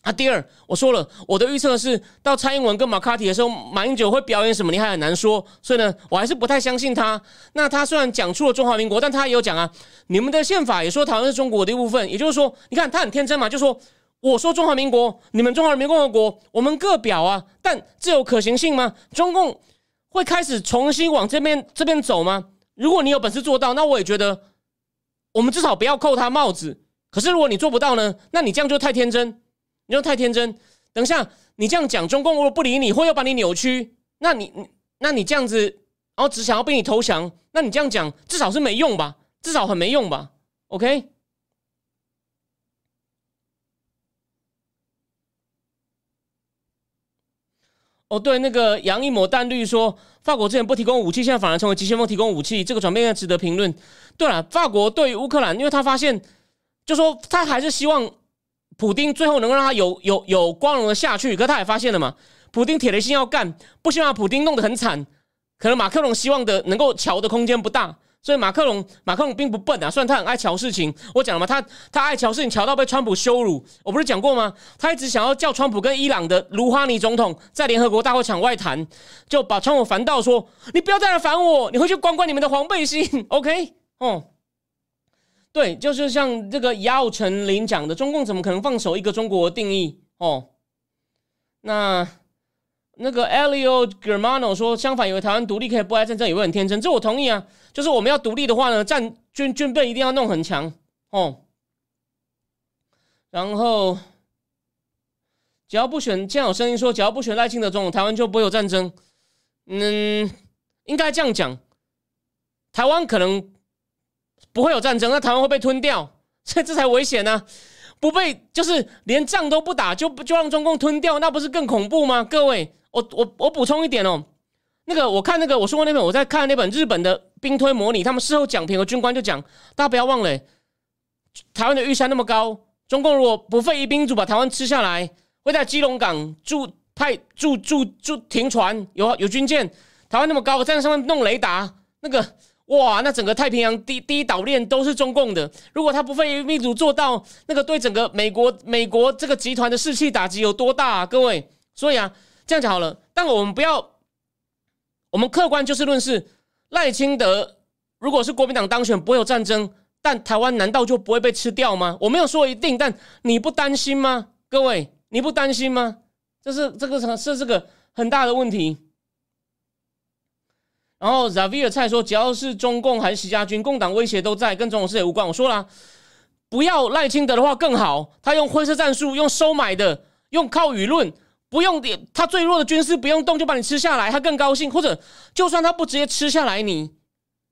啊！第二，我说了，我的预测是到蔡英文跟马卡提的时候，马英九会表演什么，你还很难说。所以呢，我还是不太相信他。那他虽然讲出了中华民国，但他也有讲啊，你们的宪法也说台湾是中国的一部分。也就是说，你看他很天真嘛，就说我说中华民国，你们中华人民共和国，我们各表啊，但这有可行性吗？中共。会开始重新往这边这边走吗？如果你有本事做到，那我也觉得我们至少不要扣他帽子。可是如果你做不到呢？那你这样就太天真，你就太天真。等一下，你这样讲，中共如果不理你，或要把你扭曲，那你那你这样子，然后只想要逼你投降，那你这样讲至少是没用吧？至少很没用吧？OK。哦，对，那个杨一抹淡绿说，法国之前不提供武器，现在反而成为急先锋提供武器，这个转变应该值得评论。对了，法国对于乌克兰，因为他发现，就说他还是希望普丁最后能够让他有有有光荣的下去，可他也发现了嘛，普丁铁了心要干，不希望普丁弄得很惨，可能马克龙希望的能够瞧的空间不大。所以马克龙，马克龙并不笨啊，虽然他很爱瞧事情。我讲了嘛，他他爱瞧事情，瞧到被川普羞辱。我不是讲过吗？他一直想要叫川普跟伊朗的卢哈尼总统在联合国大会场外谈，就把川普烦到说：“你不要再来烦我，你回去管管你们的黄背心。” OK，哦，对，就是像这个姚成林讲的，中共怎么可能放手一个中国定义？哦，那。那个 Elio Germano 说，相反，以为台湾独立可以不挨战争，也会很天真。这我同意啊。就是我们要独立的话呢，战军军备一定要弄很强哦。然后，只要不选，现在有声音说，只要不选赖清德总统，台湾就不会有战争。嗯，应该这样讲，台湾可能不会有战争，那台湾会被吞掉，这 这才危险呢。不被就是连仗都不打，就就让中共吞掉，那不是更恐怖吗？各位。我我我补充一点哦，那个我看那个我说过那本我在看那本日本的兵推模拟，他们事后讲评和军官就讲，大家不要忘了，台湾的玉山那么高，中共如果不费一兵卒把台湾吃下来，会在基隆港驻派驻驻驻停船，有有军舰，台湾那么高，站在上面弄雷达，那个哇，那整个太平洋第第一岛链都是中共的，如果他不费一兵卒做到，那个对整个美国美国这个集团的士气打击有多大啊？各位，所以啊。这样讲好了，但我们不要，我们客观就事论事。赖清德如果是国民党当选，不会有战争，但台湾难道就不会被吃掉吗？我没有说一定，但你不担心吗？各位，你不担心吗？这是这个是这个很大的问题。然后 Zavier 蔡说，只要是中共还是习家军，共党威胁都在，跟总统事也无关。我说了，不要赖清德的话更好，他用灰色战术，用收买的，用靠舆论。不用点，他最弱的军事不用动就把你吃下来，他更高兴。或者，就算他不直接吃下来，你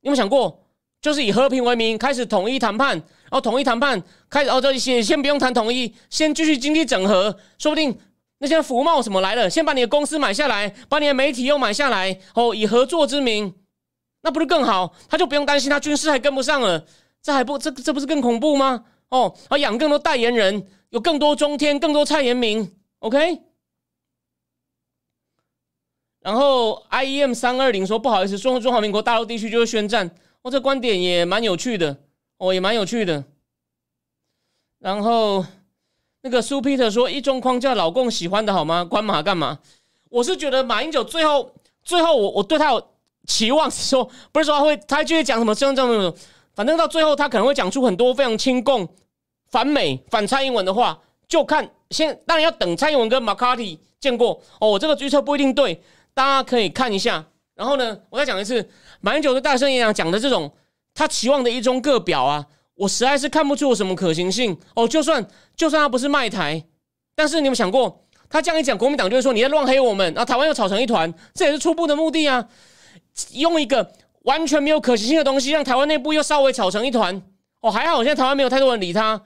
有没有想过，就是以和平为名开始统一谈判，然后统一谈判开始，哦，这些先不用谈统一，先继续经济整合，说不定那些福茂什么来了，先把你的公司买下来，把你的媒体又买下来，哦，以合作之名，那不是更好？他就不用担心他军事还跟不上了，这还不这这不是更恐怖吗？哦，啊，养更多代言人，有更多中天，更多蔡延明，OK。然后 IEM 三二零说不好意思，中中华民国大陆地区就会宣战，哦，这观点也蛮有趣的，哦，也蛮有趣的。然后那个苏 Peter 说一中框架老公喜欢的好吗？关马干嘛？我是觉得马英九最后最后我我对他有期望，是说不是说他会他继续讲什么这样这样，反正到最后他可能会讲出很多非常亲共、反美、反蔡英文的话，就看先当然要等蔡英文跟马卡蒂见过哦，我这个预测不一定对。大家可以看一下，然后呢，我再讲一次，马英九的大声演讲讲的这种他期望的一中各表啊，我实在是看不出有什么可行性哦。就算就算他不是卖台，但是你有想过，他这样一讲，国民党就会说你在乱黑我们，然后台湾又吵成一团，这也是初步的目的啊。用一个完全没有可行性的东西，让台湾内部又稍微吵成一团哦。还好现在台湾没有太多人理他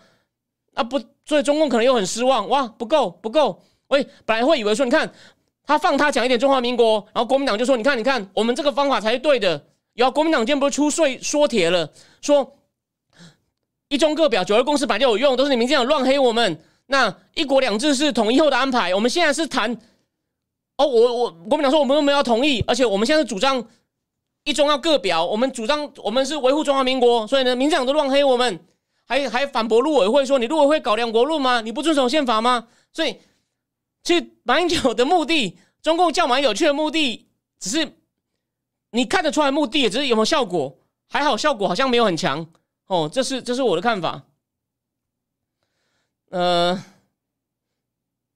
啊，不，所以中共可能又很失望哇，不够不够。喂，本来会以为说你看。他放他讲一点中华民国，然后国民党就说：“你看，你看，我们这个方法才是对的。”然后国民党今天不是出税说铁了，说一中各表九二共识本来就有用，都是你们这样乱黑我们。那一国两制是统一后的安排，我们现在是谈哦，我我国民党说我们又没有同意，而且我们现在是主张一中要各表，我们主张我们是维护中华民国，所以呢，民进党都乱黑我们，还还反驳陆委会说：“你陆委会搞两国论吗？你不遵守宪法吗？”所以。其实马英九的目的，中共叫马英九去的目的，只是你看得出来目的，只是有没有效果？还好，效果好像没有很强哦。这是这是我的看法。呃，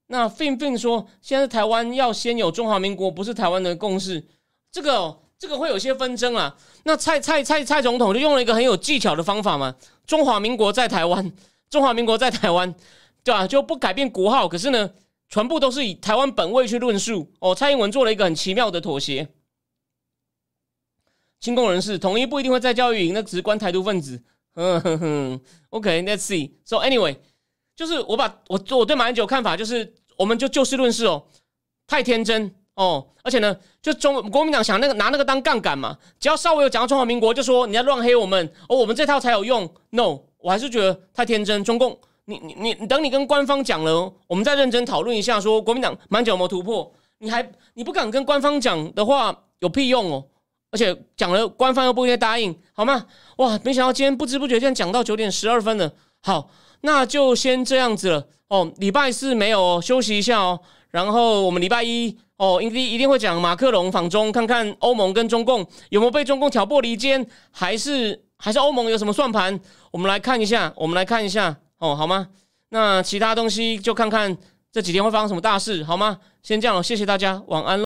那 Fin Fin 说，现在台湾要先有中华民国，不是台湾的共识，这个这个会有些纷争啊。那蔡蔡蔡蔡总统就用了一个很有技巧的方法嘛，中华民国在台湾，中华民国在台湾，对吧？就不改变国号，可是呢？全部都是以台湾本位去论述哦。蔡英文做了一个很奇妙的妥协。亲共人士统一不一定会在教育营，那只是关台独分子。嗯哼哼，OK，Let's see。So anyway，就是我把我我对马英九看法就是，我们就就事论事哦，太天真哦。而且呢，就中国民党想那个拿那个当杠杆嘛，只要稍微有讲到中华民国，就说你要乱黑我们哦，我们这套才有用。No，我还是觉得太天真。中共。你你你等你跟官方讲了，我们再认真讨论一下，说国民党满久有没有突破？你还你不敢跟官方讲的话，有屁用哦！而且讲了，官方又不应该答应，好吗？哇，没想到今天不知不觉竟然讲到九点十二分了。好，那就先这样子了哦。礼拜四没有休息一下哦，然后我们礼拜一哦，一定一定会讲马克龙访中，看看欧盟跟中共有没有被中共挑拨离间，还是还是欧盟有什么算盘？我们来看一下，我们来看一下。哦，好吗？那其他东西就看看这几天会发生什么大事，好吗？先这样了，谢谢大家，晚安